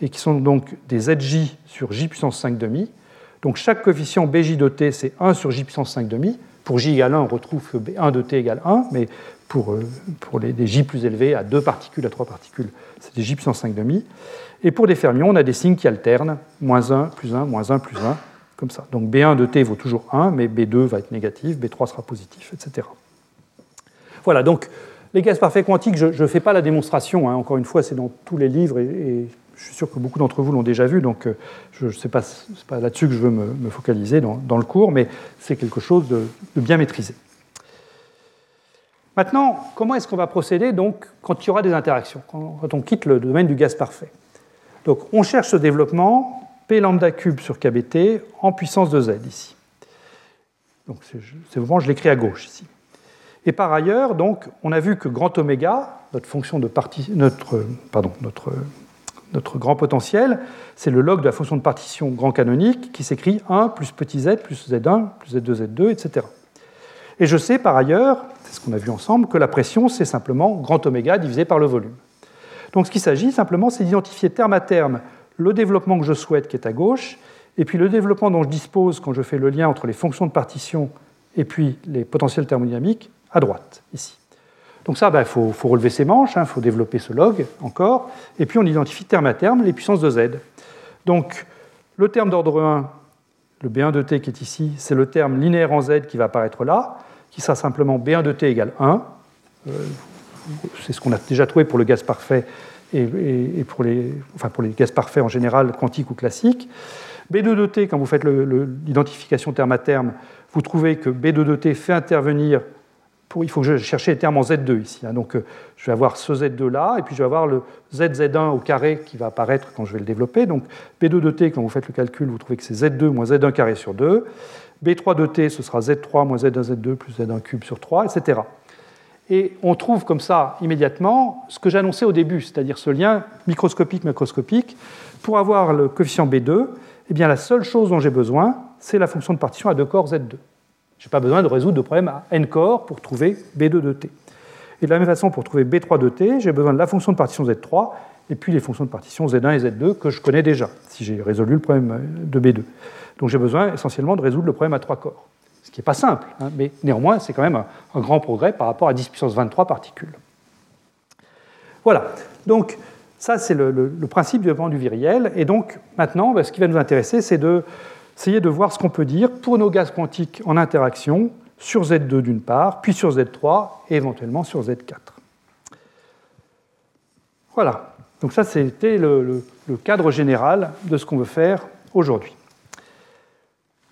et qui sont donc des ZJ sur J puissance 5 demi. Donc chaque coefficient BJ de t, c'est 1 sur J puissance 5 demi. Pour J égale 1, on retrouve que B1 de t égale 1, mais pour, euh, pour les, J plus élevés, à 2 particules, à 3 particules, c'est des J puissance 5 demi. Et pour des fermions, on a des signes qui alternent, moins 1, plus 1, moins 1, plus 1, comme ça. Donc B1 de t vaut toujours 1, mais B2 va être négatif, B3 sera positif, etc. Voilà, donc les gaz parfaits quantiques, je ne fais pas la démonstration, hein. encore une fois, c'est dans tous les livres et, je suis sûr que beaucoup d'entre vous l'ont déjà vu, donc euh, je ne sais pas, pas là-dessus que je veux me, focaliser dans, le cours, mais c'est quelque chose de, bien maîtrisé. Maintenant, comment est-ce qu'on va procéder donc quand il y aura des interactions, quand, on quitte le domaine du gaz parfait? Donc on cherche ce développement P lambda cube sur KBT en puissance de Z ici. Donc c'est vraiment, je l'écris à gauche ici. Et par ailleurs, donc, on a vu que grand oméga, notre fonction de notre, pardon, notre, notre grand potentiel, c'est le log de la fonction de partition grand canonique qui s'écrit 1 plus petit z plus z1 plus z2, z2, etc. Et je sais par ailleurs, c'est ce qu'on a vu ensemble, que la pression, c'est simplement grand oméga divisé par le volume. Donc ce qu'il s'agit simplement, c'est d'identifier terme à terme le développement que je souhaite qui est à gauche, et puis le développement dont je dispose quand je fais le lien entre les fonctions de partition et puis les potentiels thermodynamiques à droite, ici. Donc ça, il ben, faut, relever ses manches, il hein, faut développer ce log encore, et puis on identifie terme à terme les puissances de z. Donc le terme d'ordre 1, le B1 de t qui est ici, c'est le terme linéaire en z qui va apparaître là, qui sera simplement B1 de t égale 1. Euh, c'est ce qu'on a déjà trouvé pour le gaz parfait et, pour, les, enfin pour les gaz parfaits en général, quantiques ou classiques. B2 de t, quand vous faites l'identification terme à terme, vous trouvez que B2 de t fait intervenir il faut que je cherche les termes en Z2 ici. Hein. Donc euh, je vais avoir ce Z2 là, et puis je vais avoir le ZZ1 au carré qui va apparaître quand je vais le développer. Donc B2 de t, quand vous faites le calcul, vous trouvez que c'est Z2 moins Z1 carré sur 2. B3 de t, ce sera Z3 moins Z1 Z2 plus Z1 cube sur 3, etc. Et on trouve comme ça immédiatement ce que j'annonçais au début, c'est-à-dire ce lien microscopique-macroscopique. Pour avoir le coefficient B2, eh bien, la seule chose dont j'ai besoin, c'est la fonction de partition à deux corps Z2. Je n'ai pas besoin de résoudre de problème à n corps pour trouver B2 de t. Et de la même façon, pour trouver B3 de t, j'ai besoin de la fonction de partition Z3 et puis les fonctions de partition Z1 et Z2 que je connais déjà, si j'ai résolu le problème de B2. Donc j'ai besoin essentiellement de résoudre le problème à trois corps. Ce qui n'est pas simple, hein, mais néanmoins, c'est quand même un, grand progrès par rapport à 10 puissance 23 particules. Voilà. Donc, ça, c'est le, principe du développement du viriel. Et donc, maintenant, ben, ce qui va nous intéresser, c'est de essayer de voir ce qu'on peut dire pour nos gaz quantiques en interaction sur Z2 d'une part, puis sur Z3 et éventuellement sur Z4. Voilà, donc ça c'était le, cadre général de ce qu'on veut faire aujourd'hui.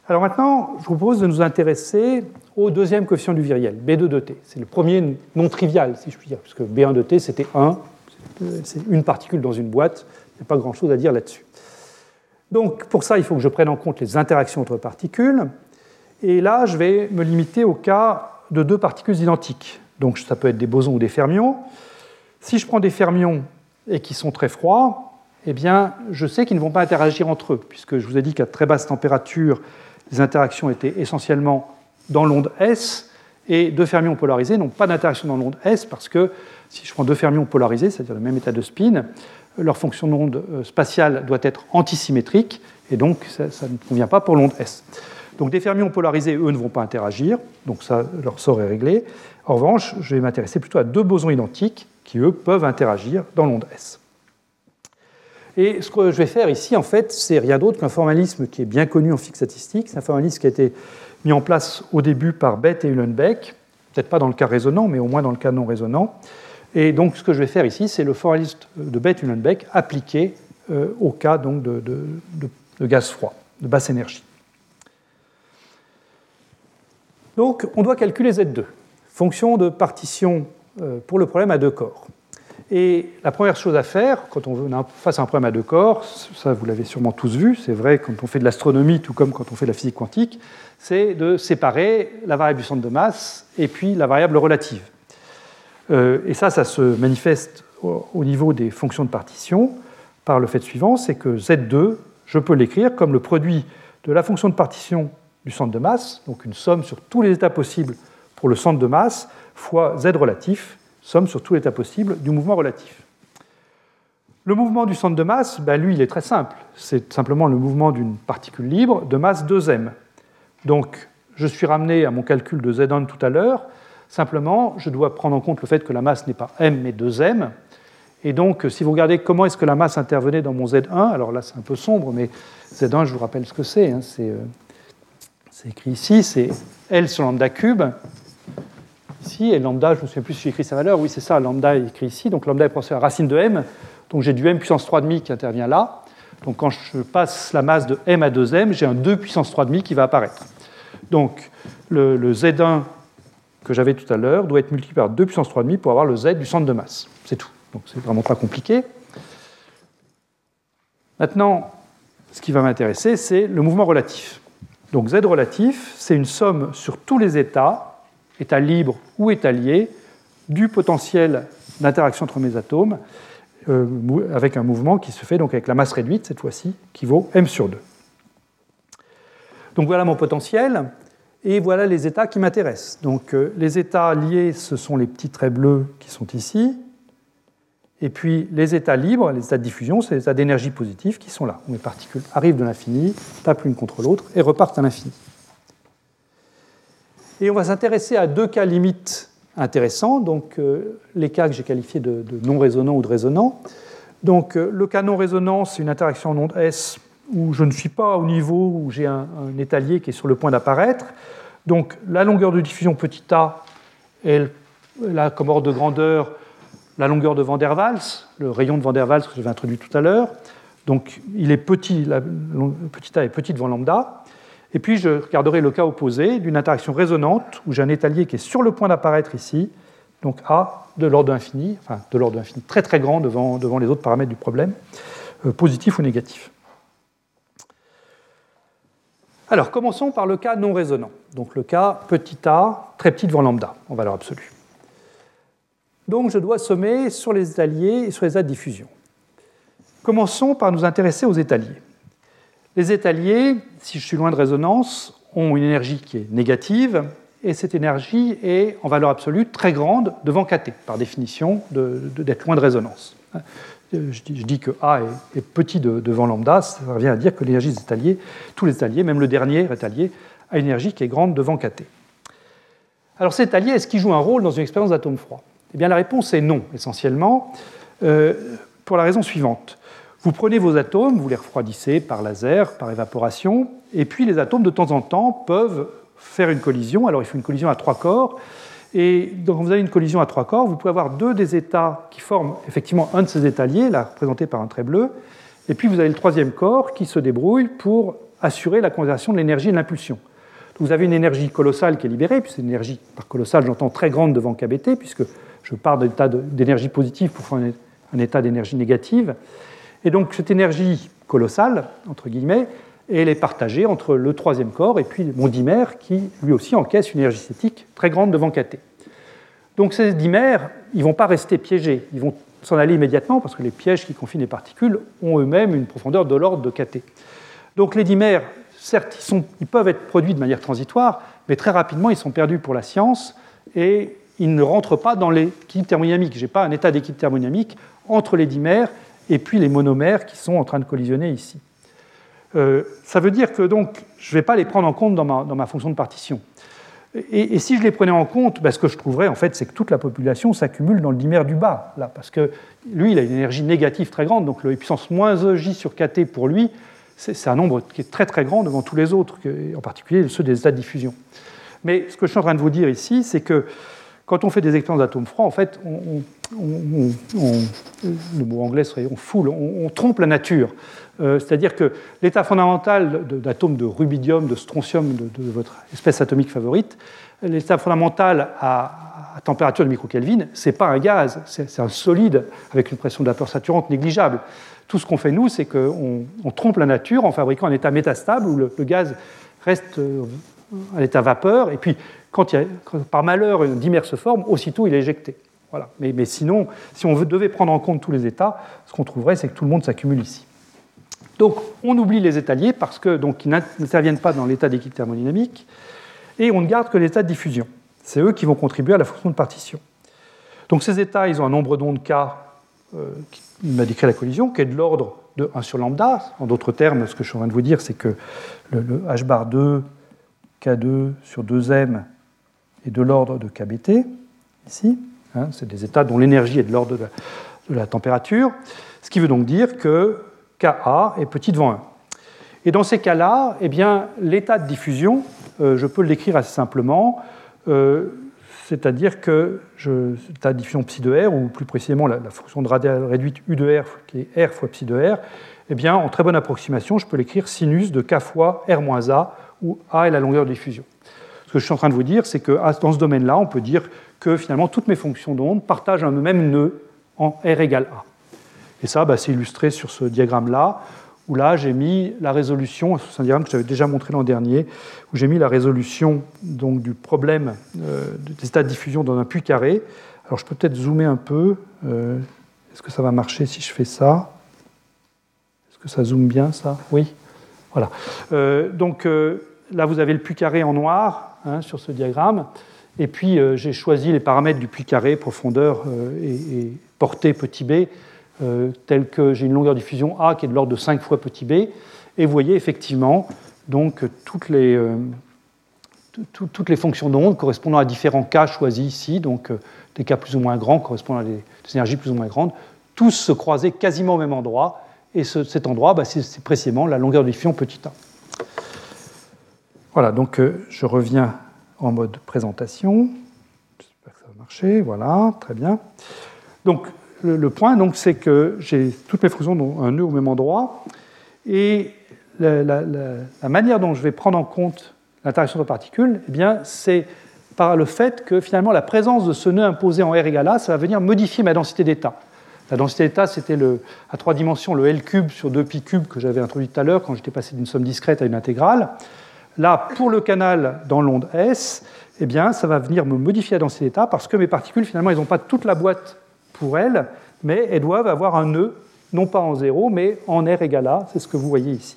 Alors maintenant, je vous propose de nous intéresser au deuxième coefficient du viriel, B2 de t. C'est le premier non trivial, si je puis dire, puisque B1 de t c'était 1, c'est une particule dans une boîte, il n'y a pas grand-chose à dire là-dessus. Donc pour ça, il faut que je prenne en compte les interactions entre particules. Et là, je vais me limiter au cas de deux particules identiques. Donc ça peut être des bosons ou des fermions. Si je prends des fermions et qui sont très froids, eh bien, je sais qu'ils ne vont pas interagir entre eux, puisque je vous ai dit qu'à très basse température, les interactions étaient essentiellement dans l'onde S, et deux fermions polarisés n'ont pas d'interaction dans l'onde S, parce que si je prends deux fermions polarisés, c'est-à-dire le même état de spin, leur fonction d'onde euh, spatiale doit être antisymétrique, et donc ça, ne convient pas pour l'onde S. Donc des fermions polarisés, eux, ne vont pas interagir, donc ça, leur sort est réglé. En revanche, je vais m'intéresser plutôt à deux bosons identiques qui, eux, peuvent interagir dans l'onde S. Et ce que je vais faire ici, en fait, c'est rien d'autre qu'un formalisme qui est bien connu en physique statistique. C'est un formalisme qui a été mis en place au début par Bett et Uhlenbeck, peut-être pas dans le cas résonant, mais au moins dans le cas non résonant. Et donc, ce que je vais faire ici, c'est le foraliste de Bett-Uhlenbeck appliqué euh, au cas donc, de, gaz froid, de basse énergie. Donc, on doit calculer Z2, fonction de partition euh, pour le problème à deux corps. Et la première chose à faire, quand on est face à un problème à deux corps, ça vous l'avez sûrement tous vu, c'est vrai quand on fait de l'astronomie, tout comme quand on fait de la physique quantique, c'est de séparer la variable du centre de masse et puis la variable relative. Euh, et ça, ça se manifeste au niveau des fonctions de partition par le fait suivant, c'est que Z2, je peux l'écrire comme le produit de la fonction de partition du centre de masse, donc une somme sur tous les états possibles pour le centre de masse, fois Z relatif, somme sur tous les états possibles du mouvement relatif. Le mouvement du centre de masse, ben lui, il est très simple. C'est simplement le mouvement d'une particule libre de masse 2m. Donc, je suis ramené à mon calcul de Z1 tout à l'heure. Simplement, je dois prendre en compte le fait que la masse n'est pas m, mais 2m. Et donc, si vous regardez comment est-ce que la masse intervenait dans mon Z1, alors là, c'est un peu sombre, mais Z1, je vous rappelle ce que c'est. Hein, c'est écrit ici, c'est L sur lambda cube ici, et lambda, je ne me souviens plus si j'ai écrit sa valeur, oui c'est ça, lambda est écrit ici, donc lambda est proportionnel à la racine de m, donc j'ai du m puissance 3,5 qui intervient là, donc quand je passe la masse de m à 2m, j'ai un 2 puissance 3,5 qui va apparaître. Donc le, le Z1 que j'avais tout à l'heure doit être multiplié par 2 puissance 3,5 pour avoir le Z du centre de masse, c'est tout, donc c'est vraiment pas compliqué. Maintenant, ce qui va m'intéresser, c'est le mouvement relatif. Donc Z relatif, c'est une somme sur tous les états état libre ou état lié, du potentiel d'interaction entre mes atomes, euh, avec un mouvement qui se fait donc avec la masse réduite, cette fois-ci, qui vaut m sur 2. Donc voilà mon potentiel, et voilà les états qui m'intéressent. Donc euh, les états liés, ce sont les petits traits bleus qui sont ici, et puis les états libres, les états de diffusion, c'est les états d'énergie positive qui sont là, où les particules arrivent de l'infini, tapent l'une contre l'autre et repartent à l'infini. Et on va s'intéresser à deux cas limites intéressants, donc euh, les cas que j'ai qualifiés de, non résonants ou de résonants. Donc euh, le cas non résonant, c'est une interaction en onde S où je ne suis pas au niveau où j'ai un, étalier qui est sur le point d'apparaître. Donc la longueur de diffusion petit a est là comme ordre de grandeur la longueur de Van der Waals, le rayon de Van der Waals que j'avais introduit tout à l'heure. Donc il est petit, la, petit a est petit devant lambda. Et puis je regarderai le cas opposé d'une interaction résonante où j'ai un étalier qui est sur le point d'apparaître ici, donc A de l'ordre infini, enfin de l'ordre infini très très grand devant, devant les autres paramètres du problème, euh, positif ou négatif. Alors commençons par le cas non résonant, donc le cas petit a très petit devant lambda en valeur absolue. Donc je dois sommer sur les étaliers et sur les états de diffusion. Commençons par nous intéresser aux étaliers. Les étaliers, si je suis loin de résonance, ont une énergie qui est négative, et cette énergie est en valeur absolue très grande devant KT, par définition d'être loin de résonance. Je dis, que A est, petit devant lambda, ça revient à dire que l'énergie des étaliers, tous les étaliers, même le dernier étalier, a une énergie qui est grande devant KT. Alors cet étalier, est-ce qu'il joue un rôle dans une expérience d'atome froid? Eh bien la réponse est non, essentiellement, euh, pour la raison suivante. Vous prenez vos atomes, vous les refroidissez par laser, par évaporation, et puis les atomes de temps en temps peuvent faire une collision. Alors il faut une collision à trois corps. Et quand vous avez une collision à trois corps, vous pouvez avoir deux des états qui forment effectivement un de ces états liés, là représenté par un trait bleu, et puis vous avez le troisième corps qui se débrouille pour assurer la conservation de l'énergie et de l'impulsion. Vous avez une énergie colossale qui est libérée, puis c'est une énergie par colossale, j'entends très grande devant KBT, puisque je pars d'un état d'énergie positive pour faire un état d'énergie négative. Et donc cette énergie colossale, entre guillemets, elle est partagée entre le troisième corps et puis mon dimère qui lui aussi encaisse une énergie cinétique très grande devant KT. Donc ces dimères, ils ne vont pas rester piégés, ils vont s'en aller immédiatement parce que les pièges qui confinent les particules ont eux-mêmes une profondeur de l'ordre de KT. Donc les dimères, certes, ils, ils, peuvent être produits de manière transitoire, mais très rapidement, ils sont perdus pour la science et ils ne rentrent pas dans l'équilibre thermodynamique. Je n'ai pas un état d'équilibre thermodynamique entre les dimères et puis les monomères qui sont en train de collisionner ici. Euh, ça veut dire que donc, je ne vais pas les prendre en compte dans ma, fonction de partition. Et, si je les prenais en compte, ben, ce que je trouverais, en fait, c'est que toute la population s'accumule dans le dimère du bas, là, parce que lui, il a une énergie négative très grande, donc le puissance moins EJ sur KT pour lui, c'est un nombre qui est très très grand devant tous les autres, en particulier ceux des états de diffusion. Mais ce que je suis en train de vous dire ici, c'est que quand on fait des expériences d'atomes froids, en fait, le mot anglais serait on foule, on, trompe la nature. Euh, c'est-à-dire que l'état fondamental d'atomes de rubidium, de strontium, de, votre espèce atomique favorite, l'état fondamental à, température de microkelvin, ce n'est pas un gaz, c'est un solide avec une pression de vapeur saturante négligeable. Tout ce qu'on fait, nous, c'est qu'on trompe la nature en fabriquant un état métastable où le, gaz reste euh, à l'état vapeur, et puis quand, il par malheur une dimère se forme, aussitôt il est éjecté. Voilà. Mais, sinon, si on devait prendre en compte tous les états, ce qu'on trouverait, c'est que tout le monde s'accumule ici. Donc, on oublie les états liés parce que donc n'interviennent pas dans l'état d'équilibre thermodynamique, et on ne garde que l'état de diffusion. C'est eux qui vont contribuer à la fonction de partition. Donc ces états, ils ont un nombre d'ondes K, euh, qui m'a décrit la collision, qui est de l'ordre de 1 sur lambda. En d'autres termes, ce que je suis en train de vous dire, c'est que le, h bar 2, K2 sur 2m est de l'ordre de KBT, ici. Hein, c'est des états dont l'énergie est de l'ordre de la température. Ce qui veut donc dire que Ka est petit devant 1. Et dans ces cas-là, eh l'état de diffusion, euh, je peux le décrire assez simplement. Euh, c'est-à-dire que je, ta diffusion psi de R, ou plus précisément la, fonction de radiale réduite U de R, qui est R fois psi de R, eh bien, en très bonne approximation, je peux l'écrire sinus de K fois R moins A, où A est la longueur de diffusion. Ce que je suis en train de vous dire, c'est que dans ce domaine-là, on peut dire que finalement, toutes mes fonctions d'onde partagent un même nœud en R égale A. Et ça, bah, c'est illustré sur ce diagramme-là où là j'ai mis la résolution, c'est un diagramme que j'avais déjà montré l'an dernier, où j'ai mis la résolution donc, du problème euh, des états de diffusion dans un puits carré. Alors je peux peut-être zoomer un peu. Euh, est-ce que ça va marcher si je fais ça? Est-ce que ça zoome bien ça? Oui. Voilà. Euh, donc là vous avez le puits carré en noir hein, sur ce diagramme. Et puis j'ai choisi les paramètres du puits carré, profondeur et, et portée petit b euh, tel que j'ai une longueur de diffusion A qui est de l'ordre de 5 fois petit b, et vous voyez effectivement donc, toutes, les, euh, toutes les fonctions d'onde correspondant à différents cas choisis ici, donc euh, des cas plus ou moins grands correspondant à des, énergies plus ou moins grandes, tous se croisaient quasiment au même endroit, et cet endroit, bah, c'est précisément la longueur de diffusion petit a. Voilà, donc je reviens en mode présentation. J'espère que ça va marcher. Voilà, très bien. Donc, le, point, donc, c'est que j'ai toutes mes fonctions dans un nœud au même endroit, et la, manière dont je vais prendre en compte l'interaction de particules, eh bien, c'est par le fait que finalement la présence de ce nœud imposé en R égale A, ça va venir modifier ma densité d'état. La densité d'état, c'était à trois dimensions le L cube sur 2pi cube que j'avais introduit tout à l'heure quand j'étais passé d'une somme discrète à une intégrale. Là, pour le canal dans l'onde S, eh bien, ça va venir me modifier la densité d'état parce que mes particules, finalement, elles n'ont pas toute la boîte pour elles, mais elles doivent avoir un nœud, non pas en zéro, mais en R égale A, c'est ce que vous voyez ici.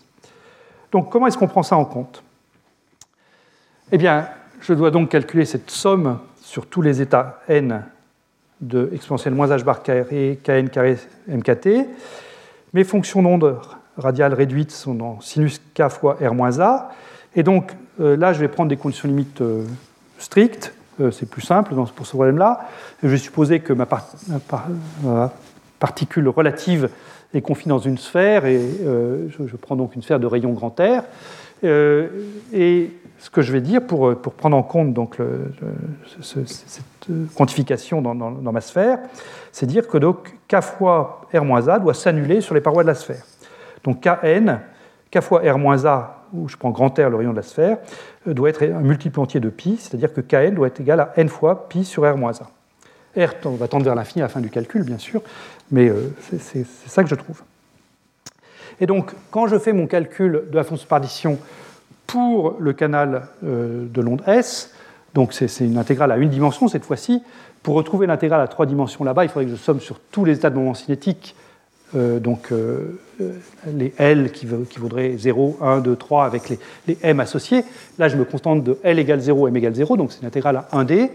Donc comment est-ce qu'on prend ça en compte? Eh bien, je dois donc calculer cette somme sur tous les états n de exponentielle moins h bar carré, kn carré mkt. Mes fonctions d'onde radiales réduites sont dans sinus k fois r moins a. Et donc euh, là, je vais prendre des conditions limites euh, strictes. Euh, c'est plus simple pour ce problème-là. Je vais supposer que ma, particule relative est confiée dans une sphère, et euh, je, prends donc une sphère de rayon grand R. Euh, et ce que je vais dire pour, prendre en compte donc cette quantification dans, ma sphère, c'est dire que donc k fois r-a doit s'annuler sur les parois de la sphère. Donc kn, k fois r-a où je prends grand R, le rayon de la sphère, euh, doit être un multiple entier de pi, c'est-à-dire que Kn doit être égal à n fois pi sur R moins 1. R va tendre vers l'infini à la fin du calcul, bien sûr, mais euh, c'est ça que je trouve. Et donc, quand je fais mon calcul de la fonction de partition pour le canal euh, de l'onde S, donc c'est une intégrale à une dimension cette fois-ci, pour retrouver l'intégrale à trois dimensions là-bas, il faudrait que je somme sur tous les états de moment cinétique donc euh, euh, les L qui, qui, vaudraient 0, 1, 2, 3 avec les, les, M associés. Là, je me contente de L égale 0, M égale 0, donc c'est une intégrale à 1D.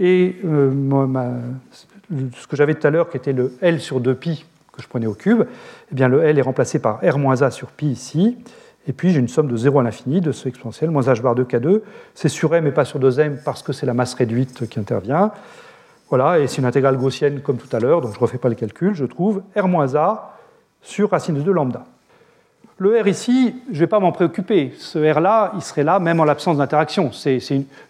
Et ce que j'avais tout à l'heure, qui était le L sur 2pi que je prenais au cube, eh bien, le L est remplacé par R-A sur pi ici. Et puis j'ai une somme de 0 à l'infini de ce exponentiel, moins h bar 2 K2. C'est sur M et pas sur 2M parce que c'est la masse réduite qui intervient. Voilà, et c'est une intégrale gaussienne comme tout à l'heure, donc je ne refais pas le calcul, je trouve R-A sur racine de 2 lambda. Le R ici, je ne vais pas m'en préoccuper. Ce R-là, il serait là même en l'absence d'interaction.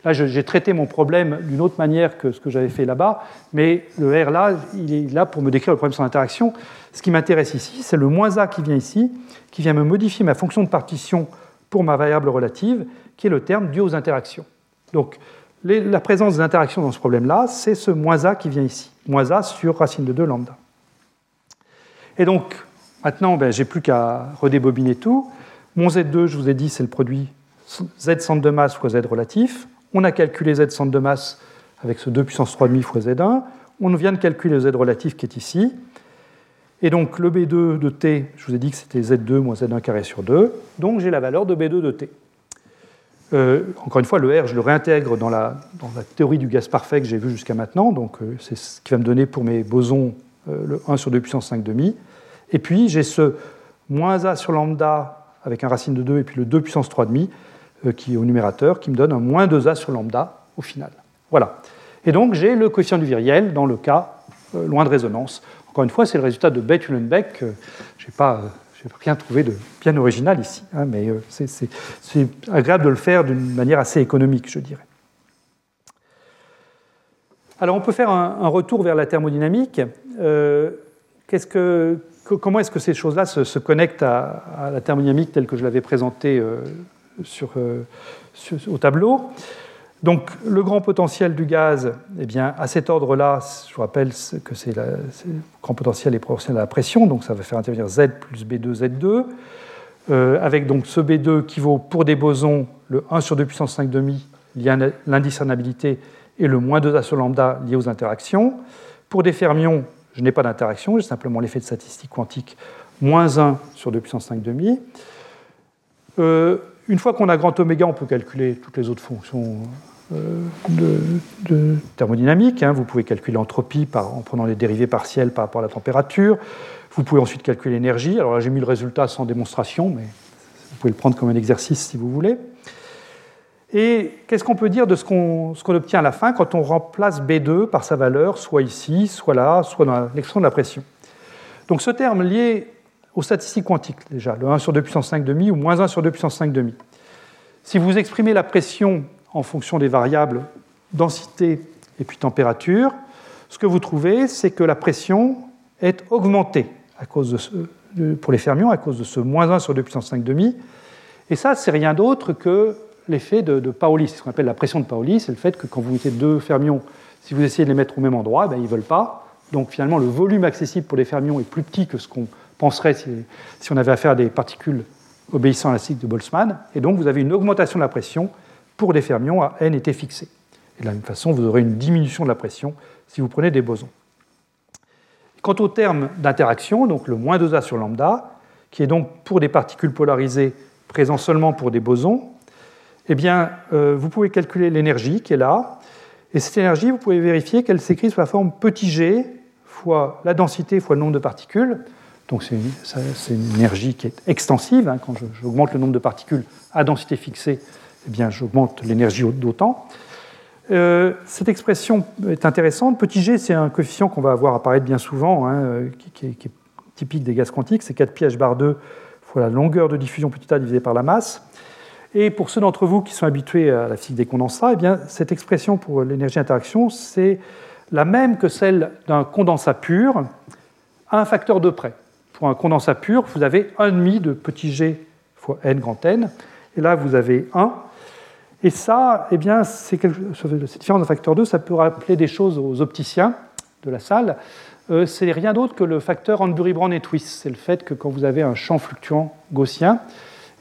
Là, j'ai traité mon problème d'une autre manière que ce que j'avais fait là-bas, mais le R là, il est là pour me décrire le problème sans interaction. Ce qui m'intéresse ici, c'est le moins A qui vient ici, qui vient me modifier ma fonction de partition pour ma variable relative, qui est le terme dû aux interactions. Donc, la présence des interactions dans ce problème-là, c'est ce moins a qui vient ici, moins a sur racine de 2 lambda. Et donc, maintenant, ben, j'ai plus qu'à redébobiner tout. Mon Z2, je vous ai dit, c'est le produit Z centre de masse fois Z relatif. On a calculé Z centre de masse avec ce 2 puissance 3,5 fois Z1. On vient de calculer le Z relatif qui est ici. Et donc le B2 de T, je vous ai dit que c'était Z2 moins Z1 carré sur 2. Donc j'ai la valeur de B2 de T. Euh, encore une fois, le R, je le réintègre dans la, théorie du gaz parfait que j'ai vu jusqu'à maintenant. Donc euh, c'est ce qui va me donner pour mes bosons euh, le 1 sur 2 puissance 5 demi. Et puis j'ai ce moins A sur lambda avec un racine de 2 et puis le 2 puissance 3 demi qui est au numérateur qui me donne un moins 2A sur lambda au final. Voilà. Et donc j'ai le coefficient du viriel dans le cas loin de résonance. Encore une fois, c'est le résultat de Beth-Uhlenbeck. Je n'ai pas je n'ai rien trouvé de bien original ici, hein, mais euh, c'est agréable de le faire d'une manière assez économique, je dirais. Alors on peut faire un, retour vers la thermodynamique. Euh, comment est-ce que ces choses-là se, connectent à, la thermodynamique telle que je l'avais présentée euh, au tableau? Donc le grand potentiel du gaz, eh bien, à cet ordre-là, je vous rappelle que c'est le grand potentiel est proportionnel à la pression, donc ça va faire intervenir Z plus B2, Z2, euh, avec donc ce B2 qui vaut pour des bosons le 1 sur 2 puissance 5 demi lié à l'indiscernabilité et le moins 2A sur lambda lié aux interactions. Pour des fermions, je n'ai pas d'interaction, j'ai simplement l'effet de statistique quantique moins 1 sur 2 puissance 5 demi. Euh, une fois qu'on a grand oméga, on peut calculer toutes les autres fonctions euh, de. Hein. Vous pouvez calculer l'entropie en prenant les dérivés partiels par rapport à la température. Vous pouvez ensuite calculer l'énergie. Alors là, j'ai mis le résultat sans démonstration, mais vous pouvez le prendre comme un exercice si vous voulez. Et qu'est-ce qu'on peut dire de ce qu'on obtient à la fin quand on remplace B2 par sa valeur, soit ici, soit là, soit dans l'expression de la pression? Donc ce terme lié aux statistiques quantiques, déjà, le 1 sur 2 puissance 5 demi ou moins 1 sur 2 puissance 5 demi. Si vous exprimez la pression en fonction des variables densité et puis température, ce que vous trouvez, c'est que la pression est augmentée à cause de pour les fermions à cause de ce moins 1 sur 2 puissance 5 demi. Et ça, c'est rien d'autre que l'effet de, de. C'est ce qu'on appelle la pression de Pauli. C'est le fait que quand vous mettez deux fermions, si vous essayez de les mettre au même endroit, ben, ils ne veulent pas. Donc finalement, le volume accessible pour les fermions est plus petit que ce qu'on penserait si, on avait affaire à des particules obéissant à la cycle de Boltzmann. Et donc vous avez une augmentation de la pression pour des fermions à n était fixé. Et de la même façon, vous aurez une diminution de la pression si vous prenez des bosons. Quant au terme d'interaction, donc le moins 2A sur lambda, qui est donc pour des particules polarisées présents seulement pour des bosons, eh bien, euh, vous pouvez calculer l'énergie qui est là. Et cette énergie, vous pouvez vérifier qu'elle s'écrit sous la forme petit g fois la densité fois le nombre de particules. Donc c'est une, énergie qui est extensive. Hein. Quand j'augmente le nombre de particules à densité fixée, eh bien, j'augmente l'énergie d'autant. Euh, cette expression est intéressante. Petit g, c'est un coefficient qu'on va voir apparaître bien souvent, hein, qui, est, typique des gaz quantiques. C'est 4 pi h bar 2 fois la longueur de diffusion petit a divisée par la masse. Et pour ceux d'entre vous qui sont habitués à la physique des condensats, eh bien, cette expression pour l'énergie d'interaction, c'est la même que celle d'un condensat pur à un facteur de près. Pour un condensat pur, vous avez 1,5 de petit g fois n grand n. Et là, vous avez 1 et ça, eh bien, c'est cette différence facteur 2, ça peut rappeler des choses aux opticiens de la salle. Euh, c'est rien d'autre que le facteur Hanbury-Brown et Twist. C'est le fait que quand vous avez un champ fluctuant gaussien,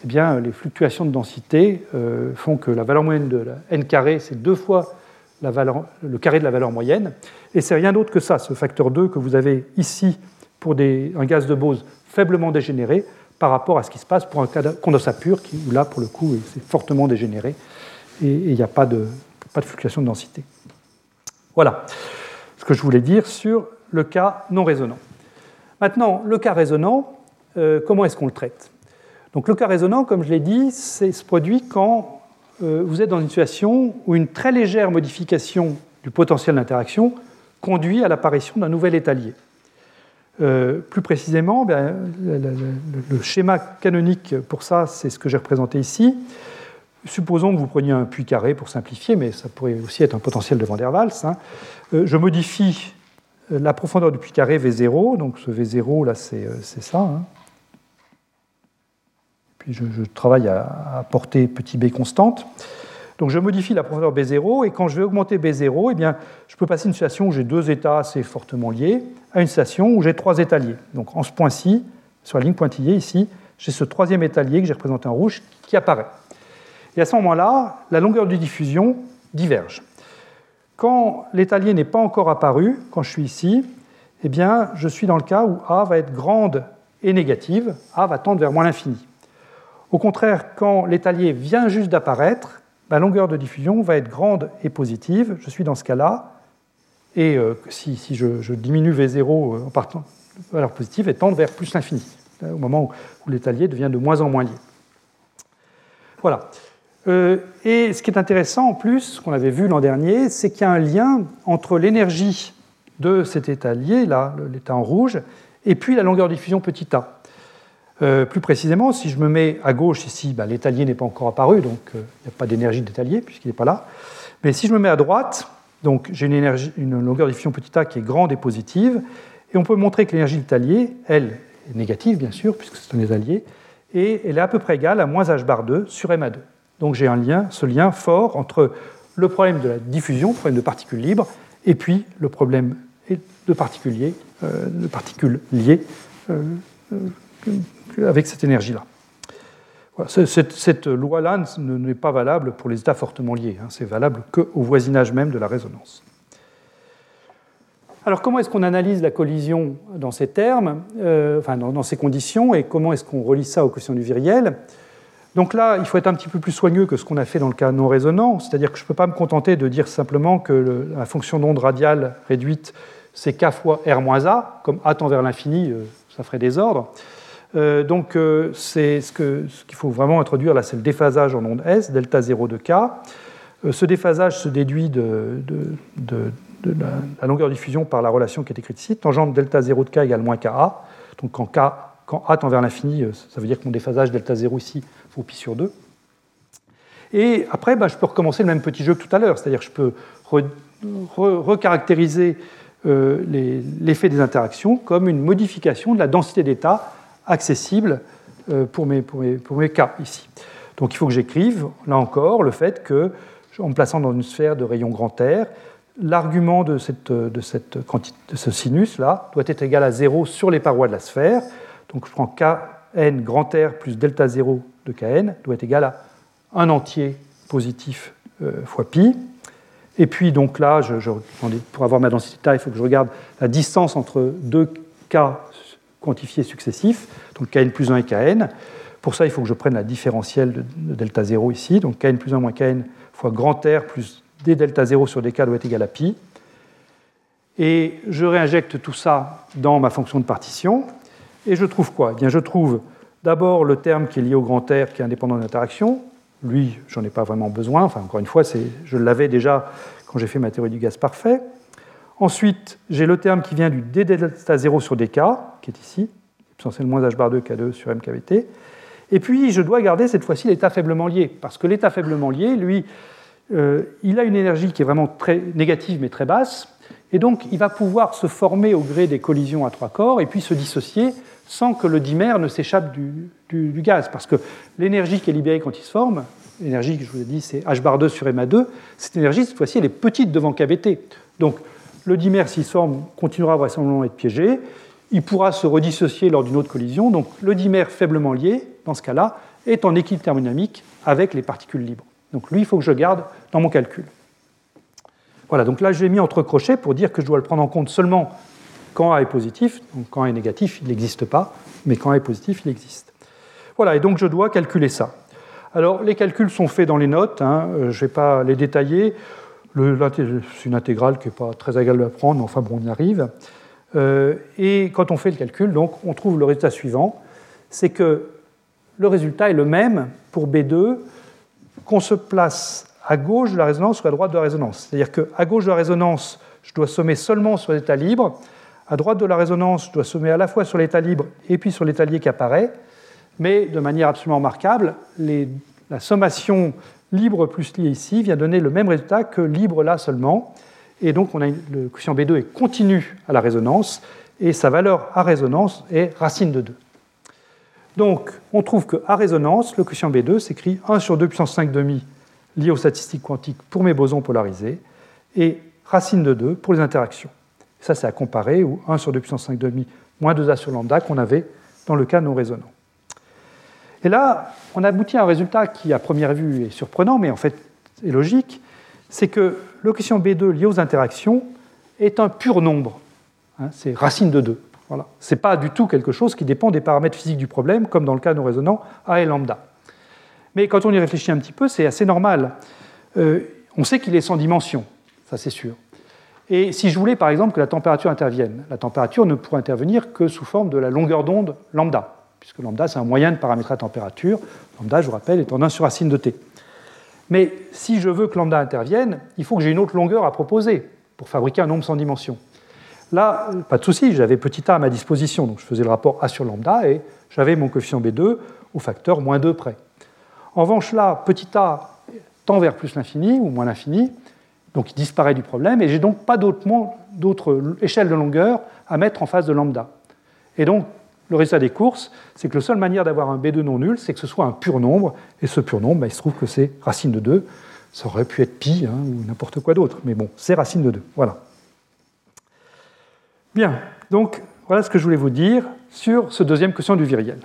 eh bien, les fluctuations de densité euh, font que la valeur moyenne de n carré, c'est deux fois le carré de la valeur moyenne. Et c'est rien d'autre que ça, ce facteur 2 que vous avez ici pour un gaz de Bose faiblement dégénéré par rapport à ce qui se passe pour un condensat pur, qui, là, pour le coup, c'est fortement dégénéré et il n'y a pas de, fluctuation de densité. Voilà ce que je voulais dire sur le cas non résonant. Maintenant, le cas résonant, euh, comment est-ce qu'on le traite? Donc le cas résonant, comme je l'ai dit, se produit quand euh, vous êtes dans une situation où une très légère modification du potentiel d'interaction conduit à l'apparition d'un nouvel étalier. Euh, plus précisément, ben, le, schéma canonique pour ça, c'est ce que j'ai représenté ici. Supposons que vous preniez un puits carré pour simplifier, mais ça pourrait aussi être un potentiel de Van der Waals. Je modifie la profondeur du puits carré V0, donc ce V0 là c'est euh, ça. Hein. Puis je, travaille à, porter petit b constante. Donc je modifie la profondeur B0 et quand je vais augmenter B0, eh bien, je peux passer une situation où j'ai deux états assez fortement liés à une situation où j'ai trois états liés. Donc en ce point-ci, sur la ligne pointillée ici, j'ai ce troisième état lié que j'ai représenté en rouge qui apparaît. Et à ce moment-là, la longueur de diffusion diverge. Quand l'état lié n'est pas encore apparu, quand je suis ici, eh bien, je suis dans le cas où A va être grande et négative, A va tendre vers moins l'infini. Au contraire, quand l'état lié vient juste d'apparaître, ma longueur de diffusion va être grande et positive. Je suis dans ce cas-là. Et euh, si, je, diminue V0 euh, en partant de valeur positive, et tendre vers plus l'infini, euh, au moment où, l'état lié devient de moins en moins lié. Voilà. et ce qui est intéressant en plus, ce qu'on avait vu l'an dernier, c'est qu'il y a un lien entre l'énergie de cet état lié, là, l'état en rouge, et puis la longueur de diffusion petit a. Euh, plus précisément, si je me mets à gauche ici, bah, l'étalier n'est pas encore apparu, donc euh, il n'y a pas d'énergie d'étalier puisqu'il n'est pas là. Mais si je me mets à droite, donc j'ai une, longueur de diffusion petit a qui est grande et positive, et on peut montrer que l'énergie d'étalier, elle, est négative bien sûr, puisque c'est un étalier, et elle est à peu près égale à moins h bar 2 sur ma 2. Donc j'ai un lien, ce lien fort entre le problème de la diffusion, le problème de particules libres, et puis le problème de particules, euh, de particules liées avec cette énergie-là. cette, loi-là n'est pas valable pour les états fortement liés, hein. c'est valable qu'au voisinage même de la résonance. Alors comment est-ce qu'on analyse la collision dans ces termes, euh, enfin dans, ces conditions, et comment est-ce qu'on relie ça aux questions du viriel? Donc là, il faut être un petit peu plus soigneux que ce qu'on a fait dans le cas non résonant, c'est-à-dire que je ne peux pas me contenter de dire simplement que la fonction d'onde radiale réduite, c'est k fois r-a, comme a tend vers l'infini, euh, ça ferait des ordres. Euh, donc, euh, c'est ce qu'il faut vraiment introduire là, c'est le déphasage en onde S, delta 0 de K. Euh, ce déphasage se déduit de, la, longueur de diffusion par la relation qui est écrite ici. Tangente delta 0 de K égale moins KA. Donc, quand, K, quand A tend vers l'infini, ça veut dire que mon déphasage delta 0 ici vaut pi sur 2. Et après, bah, je peux recommencer le même petit jeu que tout à l'heure, c'est-à-dire je peux recaractériser l'effet des interactions comme une modification de la densité d'état accessible euh, pour mes, cas ici. Donc il faut que j'écrive, là encore, le fait que, en me plaçant dans une sphère de rayon grand R, l'argument de, cette, de, cette de ce sinus-là doit être égal à 0 sur les parois de la sphère. Donc je prends kn grand R plus delta 0 de kn doit être égal à 1 entier positif euh, fois pi. Et puis donc là, pour avoir ma densité il faut que je regarde la distance entre deux k quantifiés successifs, donc kn plus 1 et kn. Pour ça, il faut que je prenne la différentielle de, delta 0 ici, donc kn plus 1 moins kn fois grand R plus d delta 0 sur dk doit être égal à pi. Et je réinjecte tout ça dans ma fonction de partition, et je trouve quoi? Eh bien, Je trouve d'abord le terme qui est lié au grand R, qui est indépendant d'interaction. Lui, j'en ai pas vraiment besoin. Enfin, encore une fois, je l'avais déjà quand j'ai fait ma théorie du gaz parfait. Ensuite, j'ai le terme qui vient du d delta 0 sur dk, qui est ici, essentiellement moins h bar 2 k2 sur mkvt. Et puis, je dois garder cette fois-ci l'état faiblement lié, parce que l'état faiblement lié, lui, euh, il a une énergie qui est vraiment très négative mais très basse, et donc il va pouvoir se former au gré des collisions à trois corps et puis se dissocier sans que le dimère ne s'échappe du, gaz, parce que l'énergie qui est libérée quand il se forme, l'énergie que je vous ai dit c'est h bar 2 sur ma2, cette énergie cette fois-ci elle est petite devant kVt. Donc le dimère, s'il forme, continuera vraisemblablement à être piégé. Il pourra se redissocier lors d'une autre collision. Donc le dimère faiblement lié, dans ce cas-là, est en équilibre thermodynamique avec les particules libres. Donc lui, il faut que je garde dans mon calcul. Voilà, donc là, je l'ai mis entre crochets pour dire que je dois le prendre en compte seulement quand A est positif. Donc quand A est négatif, il n'existe pas, mais quand A est positif, il existe. Voilà, et donc je dois calculer ça. Alors, les calculs sont faits dans les notes, hein, euh, je ne vais pas les détailler. C'est une intégrale qui n'est pas très agréable à prendre, mais enfin bon, on y arrive. Euh, et quand on fait le calcul, donc, on trouve le résultat suivant, c'est que le résultat est le même pour B2 qu'on se place à gauche de la résonance ou à droite de la résonance. C'est-à-dire qu'à gauche de la résonance, je dois sommer seulement sur l'état libre. À droite de la résonance, je dois sommer à la fois sur l'état libre et puis sur l'état lié qui apparaît. Mais de manière absolument remarquable, la sommation libre plus lié ici vient donner le même résultat que libre là seulement. Et donc on a le quotient B2 est continu à la résonance et sa valeur à résonance est racine de 2. Donc on trouve qu'à résonance, le quotient B2 s'écrit 1 sur 2 puissance 5 demi liées aux statistiques quantiques pour mes bosons polarisés, et racine de 2 pour les interactions. Ça, c'est à comparer ou 1 sur 2 puissance 5 demi moins 2a sur lambda qu'on avait dans le cas non résonant. Et là, on aboutit à un résultat qui, à première vue, est surprenant, mais en fait est logique, c'est que l'occasion B2 liée aux interactions est un pur nombre. Hein, c'est racine de 2. Voilà. Ce n'est pas du tout quelque chose qui dépend des paramètres physiques du problème, comme dans le cas non résonant A et lambda. Mais quand on y réfléchit un petit peu, c'est assez normal. Euh, on sait qu'il est sans dimension, ça c'est sûr. Et si je voulais par exemple que la température intervienne, la température ne pourrait intervenir que sous forme de la longueur d'onde lambda, puisque lambda c'est un moyen de paramétrer la température. Lambda, je vous rappelle, est en 1 sur racine de t. Mais si je veux que lambda intervienne, il faut que j'ai une autre longueur à proposer pour fabriquer un nombre sans dimension. Là, pas de souci, j'avais petit a à ma disposition, donc je faisais le rapport a sur lambda et j'avais mon coefficient B2 au facteur moins 2 près. En revanche, là, petit a tend vers plus l'infini ou moins l'infini, donc il disparaît du problème, et j'ai donc pas d'autre échelle de longueur à mettre en face de lambda. Et donc, le résultat des courses, c'est que la seule manière d'avoir un B2 non nul, c'est que ce soit un pur nombre, et ce pur nombre, bah, il se trouve que c'est racine de 2. Ça aurait pu être pi hein, ou n'importe quoi d'autre, mais bon, c'est racine de 2. Voilà. Bien, donc voilà ce que je voulais vous dire sur ce deuxième quotient du viriel.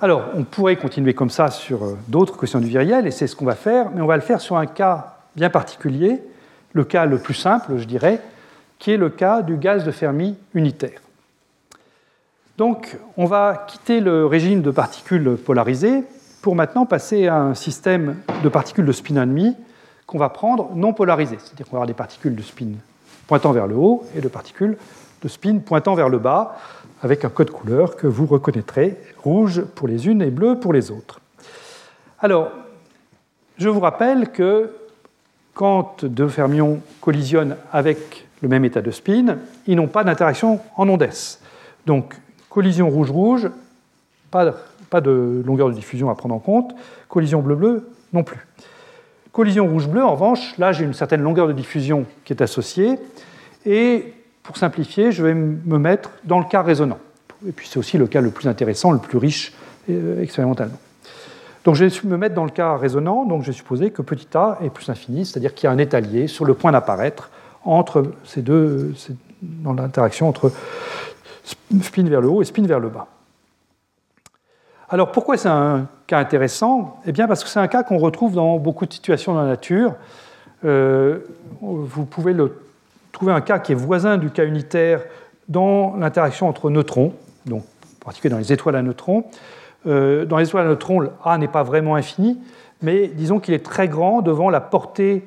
Alors, on pourrait continuer comme ça sur euh, d'autres quotients du viriel, et c'est ce qu'on va faire, mais on va le faire sur un cas bien particulier, le cas le plus simple, je dirais, qui est le cas du gaz de Fermi unitaire. Donc, on va quitter le régime de particules polarisées pour maintenant passer à un système de particules de spin 1,5 qu'on va prendre non polarisées. C'est-à-dire qu'on va avoir des particules de spin pointant vers le haut et de particules de spin pointant vers le bas, avec un code couleur que vous reconnaîtrez, rouge pour les unes et bleu pour les autres. Alors, je vous rappelle que quand deux fermions collisionnent avec le même état de spin, ils n'ont pas d'interaction en ondes collision rouge-rouge, pas, de longueur de diffusion à prendre en compte, collision bleu-bleu non plus. Collision rouge-bleu, en revanche, là j'ai une certaine longueur de diffusion qui est associée, et pour simplifier, je vais me mettre dans le cas résonant. Et puis c'est aussi le cas le plus intéressant, le plus riche euh, expérimentalement. Donc je vais me mettre dans le cas résonant, donc je vais supposer que petit a est plus infini, c'est-à-dire qu'il y a un étalier sur le point d'apparaître entre ces deux, dans l'interaction entre spin vers le haut et spin vers le bas. Alors pourquoi c'est un cas intéressant? Eh bien parce que c'est un cas qu'on retrouve dans beaucoup de situations dans la nature. Euh, vous pouvez le, trouver un cas qui est voisin du cas unitaire dans l'interaction entre neutrons, donc en particulier dans les étoiles à neutrons. Euh, dans les étoiles à neutrons, A n'est pas vraiment infini, mais disons qu'il est très grand devant la portée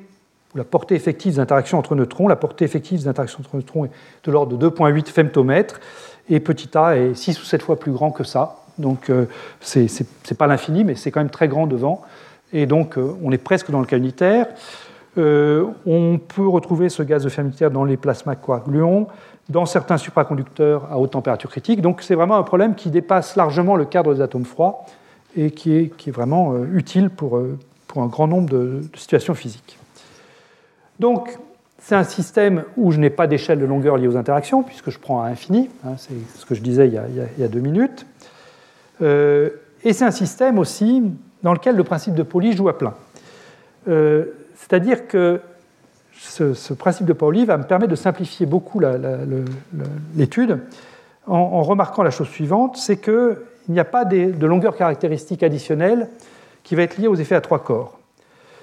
la portée effective des interactions entre neutrons. La portée effective des interactions entre neutrons est de l'ordre de 2,8 femtomètres, et petit a est 6 ou 7 fois plus grand que ça. Donc euh, ce n'est pas l'infini, mais c'est quand même très grand devant. Et donc euh, on est presque dans le cas unitaire. Euh, on peut retrouver ce gaz de Fermi dans les plasmas coagulants, dans certains supraconducteurs à haute température critique. Donc c'est vraiment un problème qui dépasse largement le cadre des atomes froids et qui est, vraiment utile pour, pour, un grand nombre de, situations physiques. Donc c'est un système où je n'ai pas d'échelle de longueur liée aux interactions, puisque je prends à infini, hein, c'est ce que je disais il y a, deux minutes. Euh, et c'est un système aussi dans lequel le principe de Pauli joue à plein. Euh, c'est-à-dire que ce, principe de Pauli va me permettre de simplifier beaucoup l'étude en, remarquant la chose suivante, c'est qu'il n'y a pas de longueur caractéristique additionnelle qui va être liée aux effets à trois corps.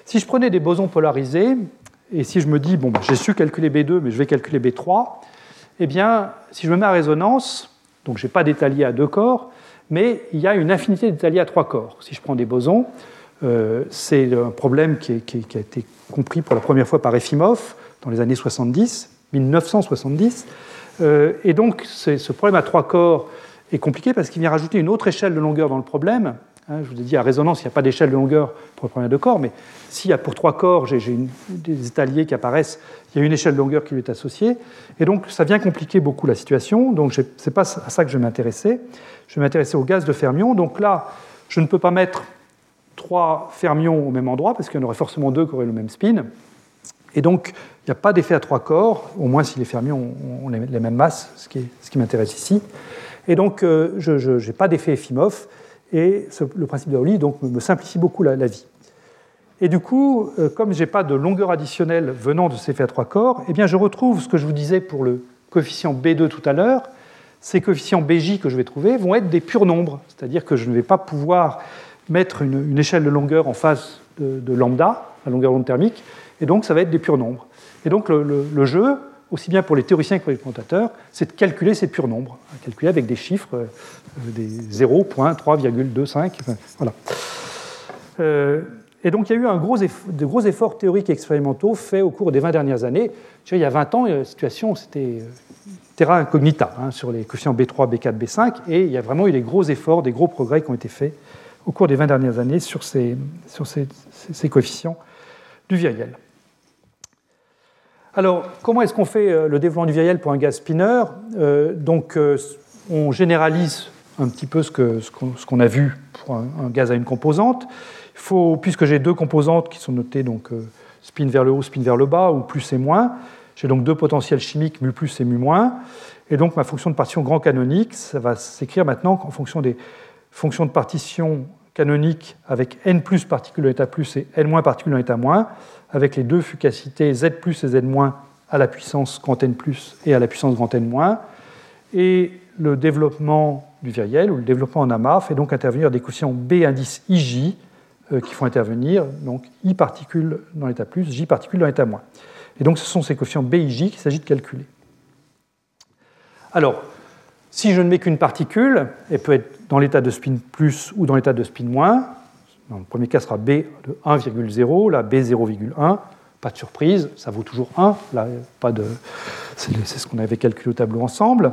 Si je prenais des bosons polarisés, et si je me dis, bon, bah, j'ai su calculer B2, mais je vais calculer B3, eh bien, si je me mets à résonance, donc je n'ai pas d'étalier à deux corps, mais il y a une infinité d'étaliers à trois corps. Si je prends des bosons, euh, c'est un problème qui, a été compris pour la première fois par Efimov dans les années 70, 1970. Euh, et donc, ce problème à trois corps est compliqué parce qu'il vient rajouter une autre échelle de longueur dans le problème. Hein, je vous ai dit, à résonance, il n'y a pas d'échelle de longueur pour le problème de corps, mais s'il y a pour trois corps, j'ai des étaliers qui apparaissent, il y a une échelle de longueur qui lui est associée. Et donc, ça vient compliquer beaucoup la situation. Donc, ce n'est pas à ça que je vais m'intéresser. Je vais m'intéresser au gaz de fermion. Donc là, je ne peux pas mettre trois fermions au même endroit, parce qu'il y en aurait forcément deux qui auraient le même spin. Et donc, il n'y a pas d'effet à trois corps, au moins si les fermions ont les mêmes masses, ce qui, m'intéresse ici. Et donc, euh, je n'ai pas d'effet Efimov, et le principe de Pauli donc, me simplifie beaucoup la, vie. Et du coup, euh, comme je n'ai pas de longueur additionnelle venant de ces faits à trois corps, eh bien, je retrouve ce que je vous disais pour le coefficient B2 tout à l'heure. Ces coefficients BJ que je vais trouver vont être des purs nombres, c'est-à-dire que je ne vais pas pouvoir mettre une, échelle de longueur en face de, lambda, la longueur d'onde thermique, et donc ça va être des purs nombres. Et donc le, jeu, aussi bien pour les théoriciens que pour les commentateurs, c'est de calculer ces purs nombres, calculer avec des chiffres, euh, des 0, 3,25, voilà. Euh, et donc il y a eu de gros efforts théoriques et expérimentaux faits au cours des 20 dernières années. il y a 20 ans, la situation, c'était euh, terra incognita hein, sur les coefficients B3, B4, B5, et il y a vraiment eu des gros efforts, des gros progrès qui ont été faits au cours des 20 dernières années sur ces coefficients du viriel. Alors, comment est-ce qu'on fait euh, le développement du viriel pour un gaz spinner? Euh, Donc, on généralise un petit peu ce qu'on ce a vu pour un, gaz à une composante. Faut, puisque j'ai deux composantes qui sont notées donc euh, spin vers le haut, spin vers le bas, ou plus et moins, j'ai donc deux potentiels chimiques, mu plus et mu moins. Et donc ma fonction de partition grand canonique, ça va s'écrire maintenant en fonction des fonctions de partition canonique avec n plus particules en état plus et n moins particules en état moins, avec les deux fugacités z plus et z moins à la puissance grand n plus et à la puissance grand n moins. Et le développement du viriel, ou le développement en amas, fait donc intervenir des coefficients B indice IJ, euh, qui font intervenir donc I particules dans l'état plus, J particules dans l'état moins. Et donc ce sont ces coefficients B et J qu'il s'agit de calculer. Alors, si je ne mets qu'une particule, elle peut être dans l'état de spin plus ou dans l'état de spin moins. Dans le premier cas, ce sera B de 1,0, là B 0,1. Pas de surprise, ça vaut toujours 1. Là, pas de... C'est ce qu'on avait calculé au tableau ensemble.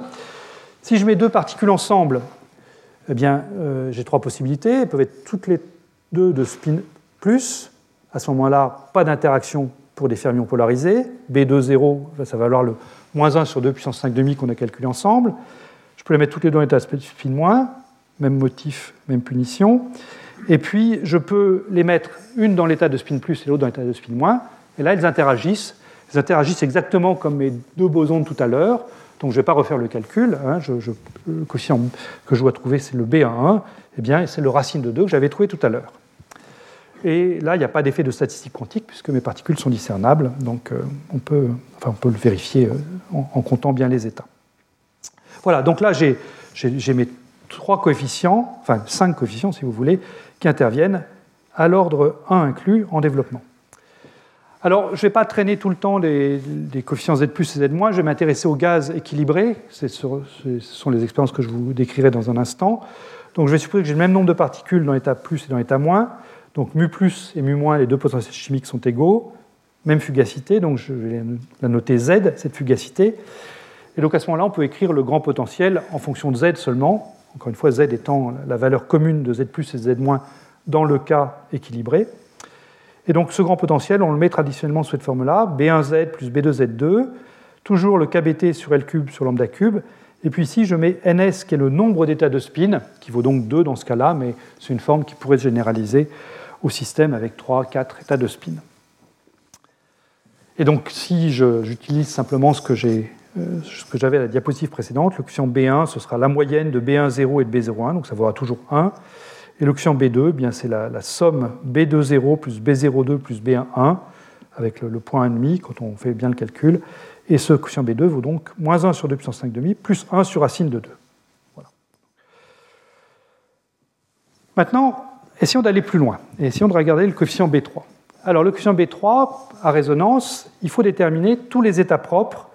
Si je mets deux particules ensemble, eh bien, euh, j'ai trois possibilités. Elles peuvent être toutes les 2 de spin plus. À ce moment-là, pas d'interaction pour des fermions polarisés. B2, 0, ça va valoir le moins 1 sur 2 puissance 5 demi qu'on a calculé ensemble. Je peux les mettre toutes les deux dans l'état de spin moins, même motif, même punition. Et puis, je peux les mettre une dans l'état de spin plus et l'autre dans l'état de spin moins. Et là, elles interagissent. Elles interagissent exactement comme mes deux bosons de tout à l'heure. Donc, je ne vais pas refaire le calcul. Hein. le coefficient que je dois trouver, c'est le B11. Eh bien, c'est le racine de 2 que j'avais trouvé tout à l'heure. Et là, il n'y a pas d'effet de statistique quantique puisque mes particules sont discernables, donc euh, on, peut, enfin, on peut le vérifier euh, en, comptant bien les états. Voilà, donc là, j'ai mes trois coefficients, enfin cinq coefficients si vous voulez, qui interviennent à l'ordre 1 inclus en développement. Alors, je ne vais pas traîner tout le temps des, coefficients Z et Z moins, je vais m'intéresser au gaz équilibré, ce sont les expériences que je vous décrirai dans un instant. Donc je vais supposer que j'ai le même nombre de particules dans l'état plus et dans l'état moins. Donc mu plus et mu moins, les deux potentiels chimiques sont égaux, même fugacité, donc je vais la noter Z, cette fugacité. Et donc à ce moment-là, on peut écrire le grand potentiel en fonction de Z seulement, encore une fois, Z étant la valeur commune de Z plus et Z moins dans le cas équilibré. Et donc ce grand potentiel, on le met traditionnellement sous cette forme-là, B1Z plus B2Z2, toujours le KBT sur L cube sur lambda cube, et puis ici, je mets ns, qui est le nombre d'états de spin, qui vaut donc 2 dans ce cas-là, mais c'est une forme qui pourrait se généraliser au système avec 3, 4 états de spin. Et donc, si j'utilise simplement ce que euh, j'avais à la diapositive précédente, l'option B1, ce sera la moyenne de B1,0 et de B0,1, donc ça vaudra toujours 1. Et l'option B2, eh bien c'est la, somme B2,0 plus B0,2 plus B1,1, avec le, le point 1,5 quand on fait bien le calcul. Et ce quotient B2 vaut donc moins 1 sur 2 puissance 5 demi, plus 1 sur racine de 2. Maintenant, essayons d'aller plus loin et essayons de regarder le coefficient B3. Alors, le coefficient B3, à résonance, il faut déterminer tous les états propres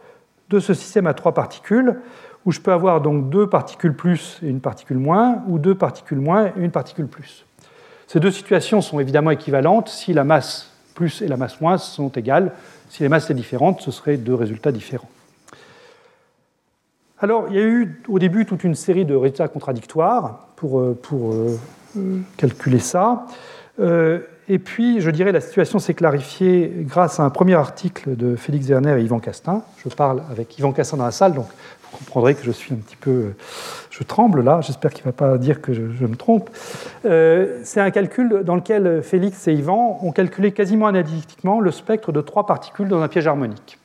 de ce système à trois particules, où je peux avoir donc deux particules plus et une particule moins, ou deux particules moins et une particule plus. Ces deux situations sont évidemment équivalentes si la masse plus et la masse moins sont égales. Si les masses étaient différentes, ce seraient deux résultats différents. Alors, il y a eu au début toute une série de résultats contradictoires pour, euh, euh, calculer ça. Euh, et puis, je dirais, la situation s'est clarifiée grâce à un premier article de Félix Werner et Yvan Castin. Je parle avec Yvan Castin dans la salle, donc vous comprendrez que je suis un petit peu. Je tremble là, j'espère qu'il ne va pas dire que je, me trompe. Euh, c'est un calcul dans lequel Félix et Yvan ont calculé quasiment analytiquement le spectre de trois particules dans un piège harmonique.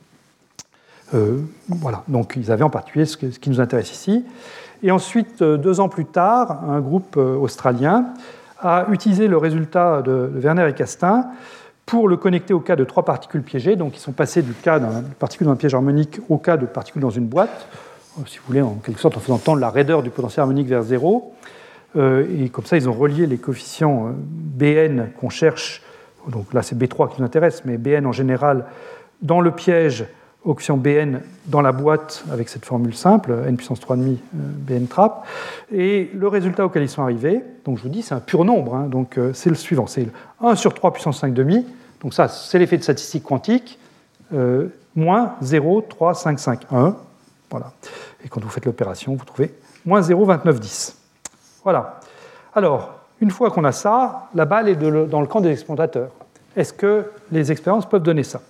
Euh, voilà, donc ils avaient en particulier ce, qui nous intéresse ici. Et ensuite, euh, deux ans plus tard, un groupe australien a utilisé le résultat de Werner et Castin pour le connecter au cas de trois particules piégées. Donc, ils sont passés du cas d'une particule dans un piège harmonique au cas de particules dans une boîte, euh, si vous voulez, en quelque sorte en faisant tendre la raideur du potentiel harmonique vers zéro. Euh, et comme ça, ils ont relié les coefficients euh, Bn qu'on cherche, donc là c'est B3 qui nous intéresse, mais Bn en général, dans le piège coefficient Bn dans la boîte avec cette formule simple, n puissance 3,5 Bn trap. Et le résultat auquel ils sont arrivés, donc je vous dis, c'est un pur nombre, hein, donc c'est le suivant, c'est 1 sur 3 puissance 5 demi, donc ça c'est l'effet de statistique quantique, euh, moins 0,3551. Voilà. Et quand vous faites l'opération, vous trouvez moins 0,2910. Voilà. Alors, une fois qu'on a ça, la balle est dans le camp des expérimentateurs. Est-ce que les expériences peuvent donner ça?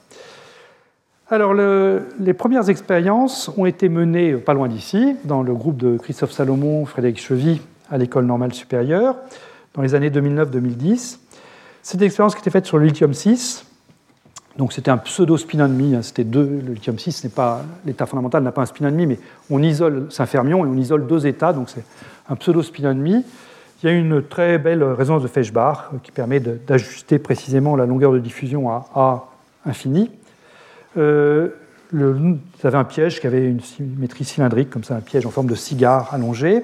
Alors, les premières expériences ont été menées pas loin d'ici, dans le groupe de Christophe Salomon, Frédéric Chevy, à l'école normale supérieure, dans les années 2009-2010. C'est une expérience qui était faite sur le lithium-6. Donc c'était un pseudo spin demi, hein, c'était deux. Le lithium-6 n'est pas l'état fondamental n'a pas un spin demi, mais on isole, c'est un fermion et on isole deux états, donc c'est un pseudo spin demi. Il y a une très belle résonance de Feshbach euh, qui permet d'ajuster précisément la longueur de diffusion à A infini. Euh, le, vous avez un piège qui avait une symétrie cylindrique, comme ça, un piège en forme de cigare allongé,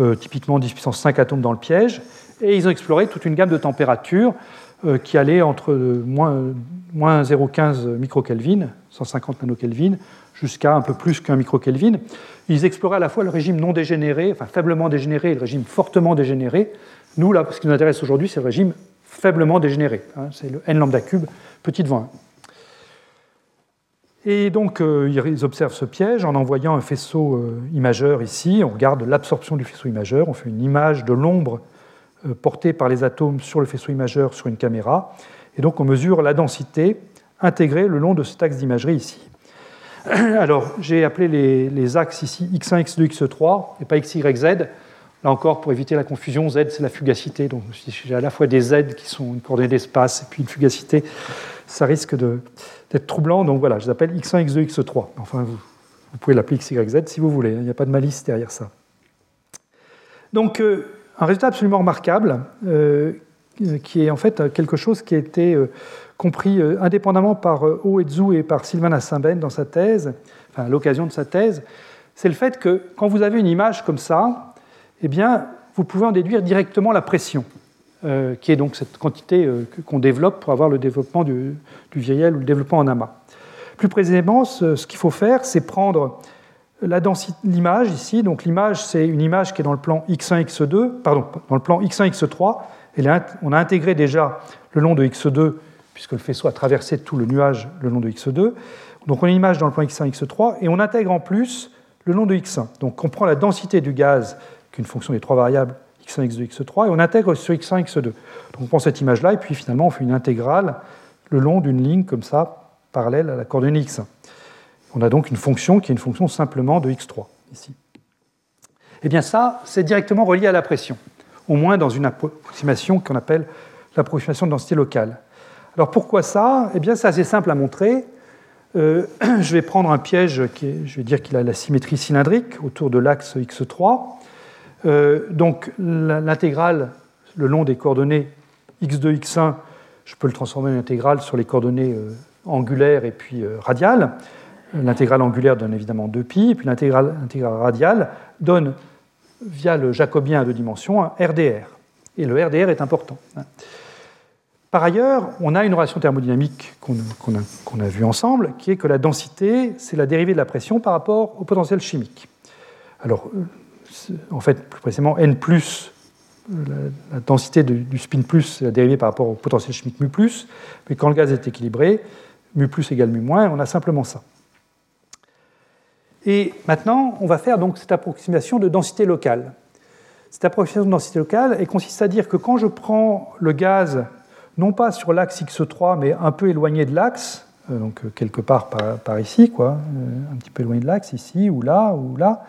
euh, typiquement 10 puissance 5 atomes dans le piège. Et ils ont exploré toute une gamme de températures qui allait entre moins, moins 0,15 microkelvin, 150 nanokelvin, jusqu'à un peu plus qu'un microkelvin. Ils exploraient à la fois le régime non dégénéré, enfin faiblement dégénéré, et le régime fortement dégénéré. Nous, là, ce qui nous intéresse aujourd'hui, c'est le régime faiblement dégénéré. Hein, c'est le n lambda cube, petit devant 1. Et donc, euh, ils observent ce piège en envoyant un faisceau euh, imageur ici. On regarde l'absorption du faisceau imageur. On fait une image de l'ombre euh, portée par les atomes sur le faisceau imageur sur une caméra. Et donc, on mesure la densité intégrée le long de cet axe d'imagerie ici. *clears throat* Alors, j'ai appelé les, axes ici x1, x2, x3 et pas x, y, z. Là encore, pour éviter la confusion, z c'est la fugacité. Donc, j'ai à la fois des z qui sont une coordonnée d'espace et puis une fugacité, ça risque d'être troublant. Donc voilà, je les appelle x1, x2, x3. Enfin, vous, pouvez l'appeler x, y, z si vous voulez. Hein. Il n'y a pas de malice derrière ça. Donc, euh, un résultat absolument remarquable, euh, qui est en fait quelque chose qui a été euh, compris indépendamment par Oezu et par Sylvain Assimben dans sa thèse, enfin à l'occasion de sa thèse, c'est le fait que quand vous avez une image comme ça, eh bien, vous pouvez en déduire directement la pression, euh, qui est donc cette quantité qu'on développe pour avoir le développement du, du viriel ou le développement en amas. Plus précisément, ce, qu'il faut faire, c'est prendre l'image ici. Donc l'image, c'est une image qui est dans le plan x1, x2, pardon, dans le plan x1, x3. Et on a intégré déjà le long de x2 puisque le faisceau a traversé tout le nuage le long de x2. Donc on a une image dans le plan x1, x3, et on intègre en plus le long de x1. Donc on prend la densité du gaz, qui est une fonction des trois variables x1, x2, x3, et on intègre sur x1, x2. Donc on prend cette image-là, et puis finalement on fait une intégrale le long d'une ligne comme ça, parallèle à la coordonnée x1. On a donc une fonction qui est une fonction simplement de x3, ici. Eh bien ça, c'est directement relié à la pression, au moins dans une approximation qu'on appelle l'approximation de densité locale. Alors pourquoi ça? Eh bien, c'est assez simple à montrer. Euh, *clears throat* je vais prendre un piège, qui je vais dire qu'il a la symétrie cylindrique autour de l'axe x3. Euh, donc l'intégrale le long des coordonnées x2, x1, je peux le transformer en intégrale sur les coordonnées euh, angulaires et puis radiales. L'intégrale angulaire donne évidemment 2π, et puis l'intégrale radiale donne, via le jacobien à deux dimensions, un RDR. Et le RDR est important. Par ailleurs, on a une relation thermodynamique qu'on a, vue ensemble, qui est que la densité, c'est la dérivée de la pression par rapport au potentiel chimique. Alors, euh, en fait, plus précisément, n plus, la, densité du spin plus, la dérivée par rapport au potentiel chimique mu plus, mais quand le gaz est équilibré, mu plus égale mu moins, on a simplement ça. Et maintenant, on va faire donc cette approximation de densité locale. Cette approximation de densité locale consiste à dire que quand je prends le gaz non pas sur l'axe x3, mais un peu éloigné de l'axe, euh, donc euh, quelque part par, ici, quoi, euh, un petit peu éloigné de l'axe, ici ou là ou là,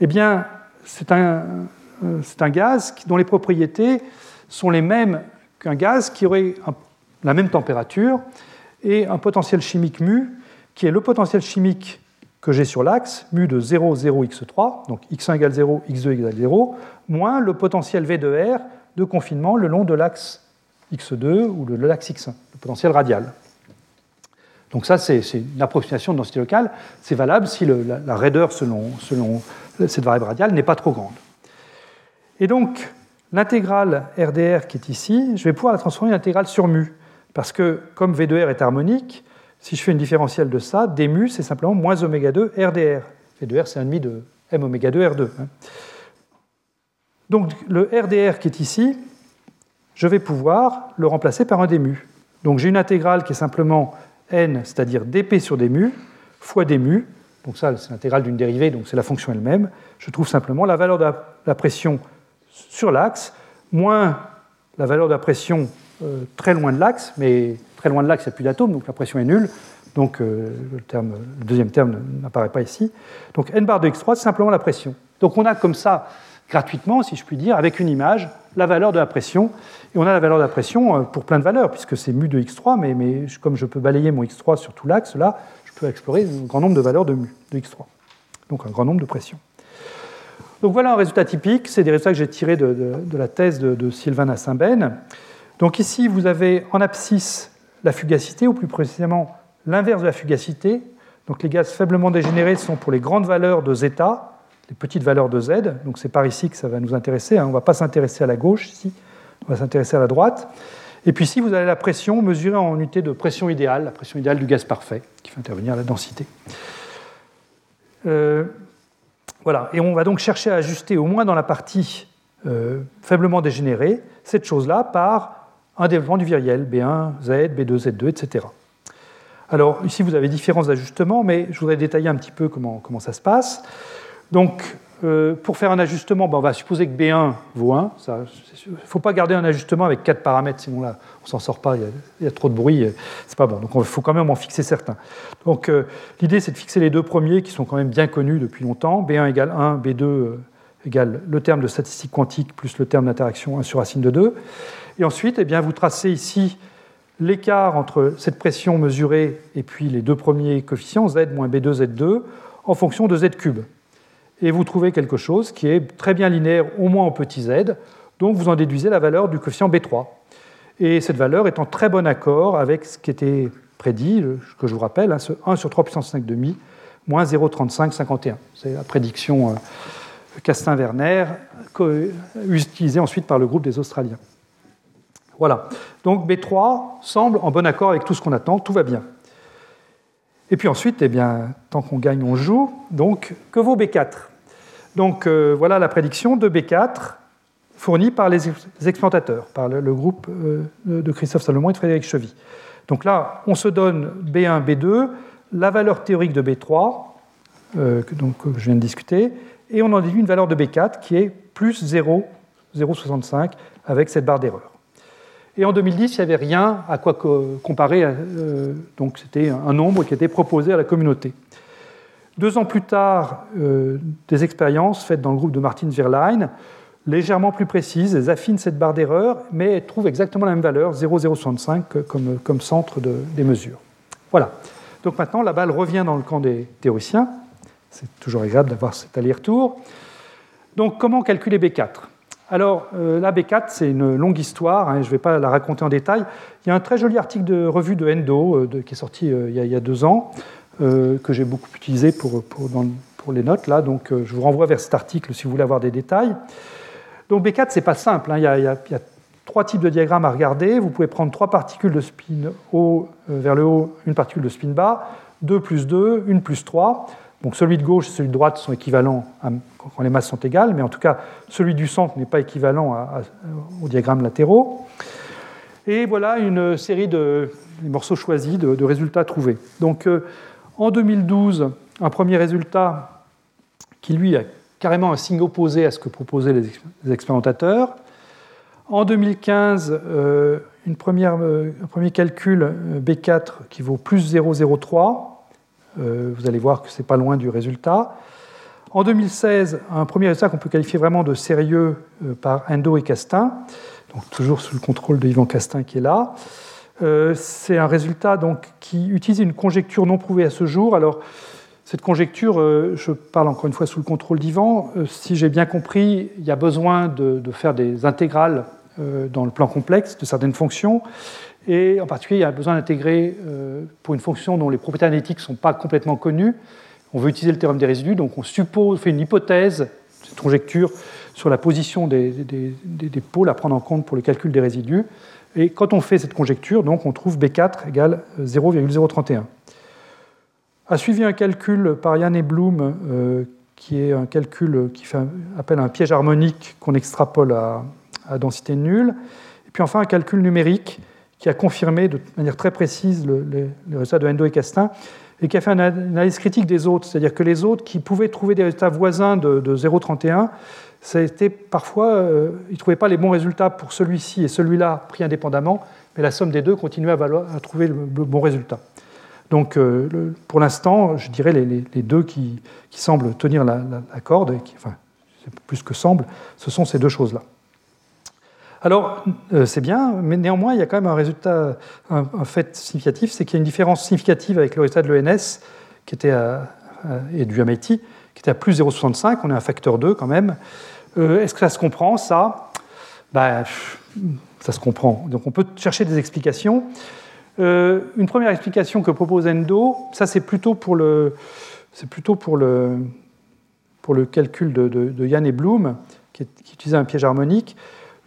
eh bien, c'est un, gaz dont les propriétés sont les mêmes qu'un gaz qui aurait la même température et un potentiel chimique mu, qui est le potentiel chimique que j'ai sur l'axe, mu de 0, 0, x3, donc x1 égale 0, x2 égale 0, moins le potentiel V de R de confinement le long de l'axe x2 ou de l'axe x1, le potentiel radial. Donc ça, c'est une approximation de densité locale. C'est valable si la, raideur selon cette variable radiale n'est pas trop grande. Et donc, l'intégrale RDR qui est ici, je vais pouvoir la transformer en intégrale sur mu. Parce que comme V de R est harmonique, si je fais une différentielle de ça, d mu, c'est simplement moins oméga 2 RDR. V de R, c'est un demi de m oméga 2 R2. Hein. Donc le RDR qui est ici, je vais pouvoir le remplacer par un d mu. Donc j'ai une intégrale qui est simplement n, c'est-à-dire dp sur d mu, fois d mu. Donc ça, c'est l'intégrale d'une dérivée, donc c'est la fonction elle-même. Je trouve simplement la valeur de la pression sur l'axe, moins la valeur de la pression euh, très loin de l'axe, mais très loin de l'axe, il n'y a plus d'atomes, donc la pression est nulle. Donc euh, le, deuxième terme n'apparaît pas ici. Donc n bar de x3, c'est simplement la pression. Donc on a comme ça, gratuitement, si je puis dire, avec une image, la valeur de la pression. Et on a la valeur de la pression euh, pour plein de valeurs, puisque c'est mu de x3, mais, mais, comme je peux balayer mon x3 sur tout l'axe, là, je explorer un grand nombre de valeurs de mu de x3. Donc un grand nombre de pressions. Donc voilà un résultat typique, c'est des résultats que j'ai tirés de, la thèse de, Sylvain Assimben. Donc ici, vous avez en abscisse la fugacité, ou plus précisément l'inverse de la fugacité. Donc les gaz faiblement dégénérés sont pour les grandes valeurs de zeta, les petites valeurs de z. Donc c'est par ici que ça va nous intéresser. Hein. On ne va pas s'intéresser à la gauche ici, on va s'intéresser à la droite. Et puis ici, vous avez la pression mesurée en unité de pression idéale, la pression idéale du gaz parfait, qui fait intervenir la densité. Euh, voilà. Et on va donc chercher à ajuster, au moins dans la partie euh, faiblement dégénérée, cette chose-là par un développement du viriel, B1, Z, B2, Z2, etc. Alors ici, vous avez différents ajustements, mais je voudrais détailler un petit peu comment, comment ça se passe. Donc, euh, pour faire un ajustement, ben, on va supposer que B1 vaut 1. Il ne faut pas garder un ajustement avec 4 paramètres, sinon là, on ne s'en sort pas, il y, a, trop de bruit, c'est pas bon. Donc il faut quand même en fixer certains. Donc euh, l'idée, c'est de fixer les deux premiers qui sont quand même bien connus depuis longtemps. B1 égale 1, B2 euh, égale le terme de statistique quantique plus le terme d'interaction 1 sur racine de 2. Et ensuite, eh bien, vous tracez ici l'écart entre cette pression mesurée et puis les deux premiers coefficients, Z moins B2, Z2, en fonction de Z cube et vous trouvez quelque chose qui est très bien linéaire, au moins en petit z, donc vous en déduisez la valeur du coefficient B3. Et cette valeur est en très bon accord avec ce qui était prédit, que je vous rappelle, hein, ce 1 sur 3 puissance 5 demi, moins 0,3551. C'est la prédiction euh, Castin-Werner, utilisée ensuite par le groupe des Australiens. Voilà. Donc B3 semble en bon accord avec tout ce qu'on attend, tout va bien. Et puis ensuite, eh bien, tant qu'on gagne, on joue. Donc, que vaut B4 Donc, euh, voilà la prédiction de B4 fournie par les exploitateurs, par le, groupe euh, de Christophe Salomon et de Frédéric Chevy. Donc là, on se donne B1, B2, la valeur théorique de B3, euh, que, donc, que je viens de discuter, et on en déduit une valeur de B4 qui est plus 0,65 avec cette barre d'erreur. Et en 2010, il n'y avait rien à quoi comparer. Euh, donc c'était un nombre qui était proposé à la communauté. Deux ans plus tard, euh, des expériences faites dans le groupe de Martin Verlein, légèrement plus précises, elles affinent cette barre d'erreur, mais elles trouvent exactement la même valeur, 0,065 comme, comme centre des mesures. Voilà. Donc maintenant, la balle revient dans le camp des théoriciens. C'est toujours agréable d'avoir cet aller-retour. Donc comment calculer B4 alors, euh, la B4, c'est une longue histoire, hein, je ne vais pas la raconter en détail. Il y a un très joli article de revue de Endo euh, qui est sorti euh, il, y a, deux ans, que j'ai beaucoup utilisé pour, les notes. Là, donc, je vous renvoie vers cet article si vous voulez avoir des détails. Donc, B4, ce n'est pas simple. Hein. il, y a, trois types de diagrammes à regarder. Vous pouvez prendre trois particules de spin haut vers le haut, une particule de spin bas, 2 plus 2, 1 plus 3. Donc celui de gauche et celui de droite sont équivalents quand les masses sont égales, mais en tout cas celui du centre n'est pas équivalent aux diagrammes latéraux. Et voilà une série de morceaux choisis de, résultats trouvés. Donc euh, en 2012, un premier résultat qui lui a carrément un signe opposé à ce que proposaient les, expérimentateurs. En 2015, euh, une première, euh, un premier calcul B4 qui vaut plus 0,03 euh, vous allez voir que ce n'est pas loin du résultat. En 2016, un premier résultat qu'on peut qualifier vraiment de sérieux euh, par Endo et Castin, donc toujours sous le contrôle de Yvan Castin qui est là. Euh, c'est un résultat donc, qui utilise une conjecture non prouvée à ce jour. Alors, cette conjecture, je parle encore une fois sous le contrôle d'Yvan. si j'ai bien compris, il y a besoin de, faire des intégrales dans le plan complexe de certaines fonctions. Et en particulier, il y a besoin d'intégrer, pour une fonction dont les propriétés analytiques ne sont pas complètement connues, on veut utiliser le théorème des résidus, donc on suppose, fait une hypothèse, cette conjecture, sur la position des, des, pôles à prendre en compte pour le calcul des résidus. Et quand on fait cette conjecture, donc on trouve B4 égale 0,031. A suivi un calcul par Yann et Bloom, euh, qui est un calcul qui fait appel à un piège harmonique qu'on extrapole à, densité nulle. Et puis enfin un calcul numérique qui a confirmé de manière très précise le, résultat de Endo et Castin et qui a fait une analyse critique des autres. C'est-à-dire que les autres qui pouvaient trouver des résultats voisins de, 0,31, ça a été parfois, euh, ils ne trouvaient pas les bons résultats pour celui-ci et celui-là pris indépendamment, mais la somme des deux continuait à, trouver le bon résultat. Donc, euh, pour l'instant, je dirais les, deux qui, semblent tenir la, corde, enfin, plus que semble, ce sont ces deux choses-là. Alors, euh, c'est bien, mais néanmoins, il y a quand même un résultat, un, fait significatif, c'est qu'il y a une différence significative avec le résultat de l'ENS, qui était et du MIT, qui était à plus 0,65, on est à un facteur 2 quand même. Euh, est-ce que ça se comprend, ça? Ben, Ça se comprend. Donc, on peut chercher des explications. Euh, une première explication que propose Endo, ça c'est plutôt pour le, c'est plutôt pour le, pour le calcul de, de, Yann et Bloom, qui, utilisait un piège harmonique.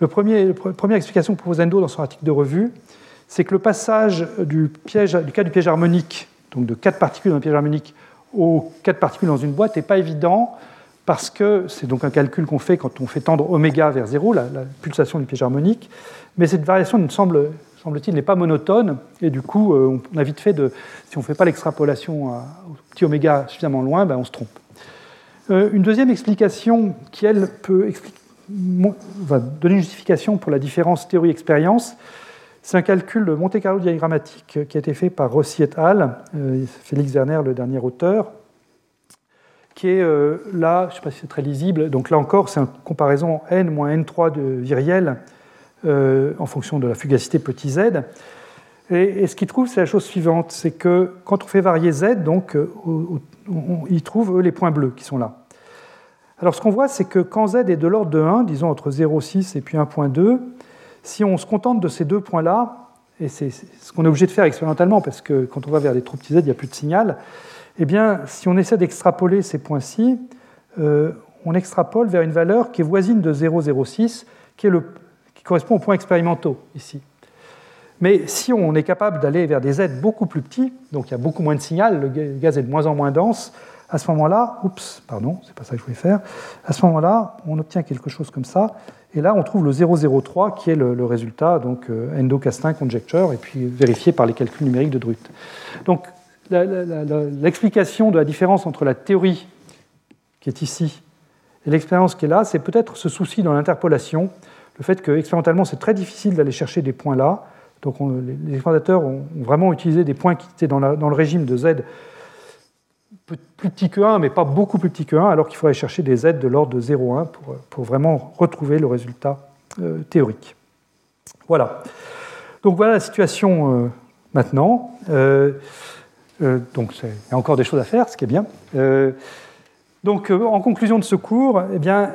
Premier, la première explication que propose Endo dans son article de revue, c'est que le passage du, cas du piège harmonique, donc de 4 particules dans un piège harmonique, aux 4 particules dans une boîte, n'est pas évident parce que c'est donc un calcul qu'on fait quand on fait tendre oméga vers 0, la, pulsation du piège harmonique, mais cette variation ne semble semble-t-il, n'est pas monotone, et du coup, euh, on a vite fait de, si on ne fait pas l'extrapolation au petit oméga suffisamment loin, ben on se trompe. Euh, une deuxième explication qui, elle, peut va donner une justification pour la différence théorie-expérience, c'est un calcul de Monte Carlo diagrammatique qui a été fait par Rossi et al., euh, Félix Werner, le dernier auteur, qui est là, je ne sais pas si c'est très lisible, donc là encore, c'est une comparaison n moins n3 de viriel euh, en fonction de la fugacité petit z. Et, ce qu'ils trouvent, c'est la chose suivante, c'est que quand on fait varier z, donc, euh, ils trouvent les points bleus qui sont là. Alors ce qu'on voit, c'est que quand z est de l'ordre de 1, disons entre 0,6 et puis 1,2, si on se contente de ces deux points-là, et c'est ce qu'on est obligé de faire expérimentalement, parce que quand on va vers des trop petits z, il n'y a plus de signal, eh bien, si on essaie d'extrapoler ces points-ci, euh, on extrapole vers une valeur qui est voisine de 0,06, qui le, correspond aux points expérimentaux ici. Mais si on est capable d'aller vers des Z beaucoup plus petits, donc il y a beaucoup moins de signal, le gaz est de moins en moins dense, à ce moment-là, oups, pardon, c'est pas ça que je voulais faire, à ce moment-là, on obtient quelque chose comme ça, et là on trouve le 003 qui est le, résultat, donc euh, endo-Castin conjecture, et puis vérifié par les calculs numériques de Druth. Donc l'explication de la différence entre la théorie qui est ici et l'expérience qui est là, c'est peut-être ce souci dans l'interpolation le fait que expérimentalement c'est très difficile d'aller chercher des points là. Donc les expérimentateurs ont vraiment utilisé des points qui étaient dans, le régime de z plus petit que 1, mais pas beaucoup plus petit que 1, alors qu'il faudrait chercher des z de l'ordre de 0,1 pour, pour, vraiment retrouver le résultat euh, théorique. Voilà. Donc voilà la situation euh, maintenant. Euh, donc il y a encore des choses à faire, ce qui est bien. donc en conclusion de ce cours, eh bien,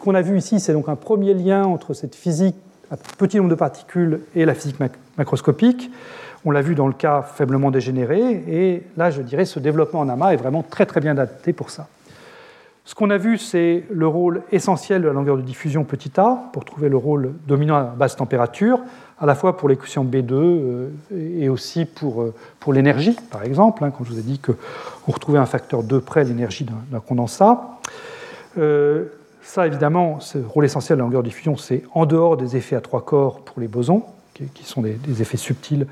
qu'on a vu ici, c'est donc un premier lien entre cette physique à petit nombre de particules et la physique macroscopique. On l'a vu dans le cas faiblement dégénéré, et là, je dirais, ce développement en amas est vraiment très très bien adapté pour ça. Ce qu'on a vu, c'est le rôle essentiel de la longueur de diffusion petit a, pour trouver le rôle dominant à basse température, à la fois pour l'équation B2 euh, et aussi pour, euh, pour l'énergie, par exemple, hein, quand je vous ai dit qu'on retrouvait un facteur 2 près l'énergie d'un condensat. Euh, ça, évidemment, ce rôle essentiel de la longueur de diffusion, c'est en dehors des effets à trois corps pour les bosons, qui sont des, effets subtils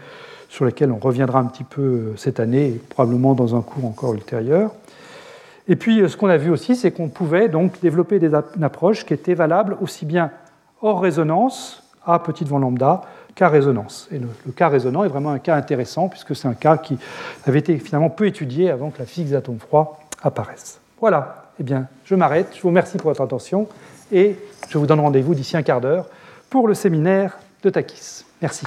sur lesquels on reviendra un petit peu euh, cette année probablement dans un cours encore ultérieur. Et puis, euh, ce qu'on a vu aussi, c'est qu'on pouvait donc développer des, une approche qui était valable aussi bien hors résonance, à petite vent lambda, qu'à résonance. Et le, le, cas résonant est vraiment un cas intéressant, puisque c'est un cas qui avait été finalement peu étudié avant que la physique des atomes froids apparaisse. Voilà eh bien, je m'arrête. Je vous remercie pour votre attention et je vous donne rendez-vous d'ici un quart d'heure pour le séminaire de Takis. Merci.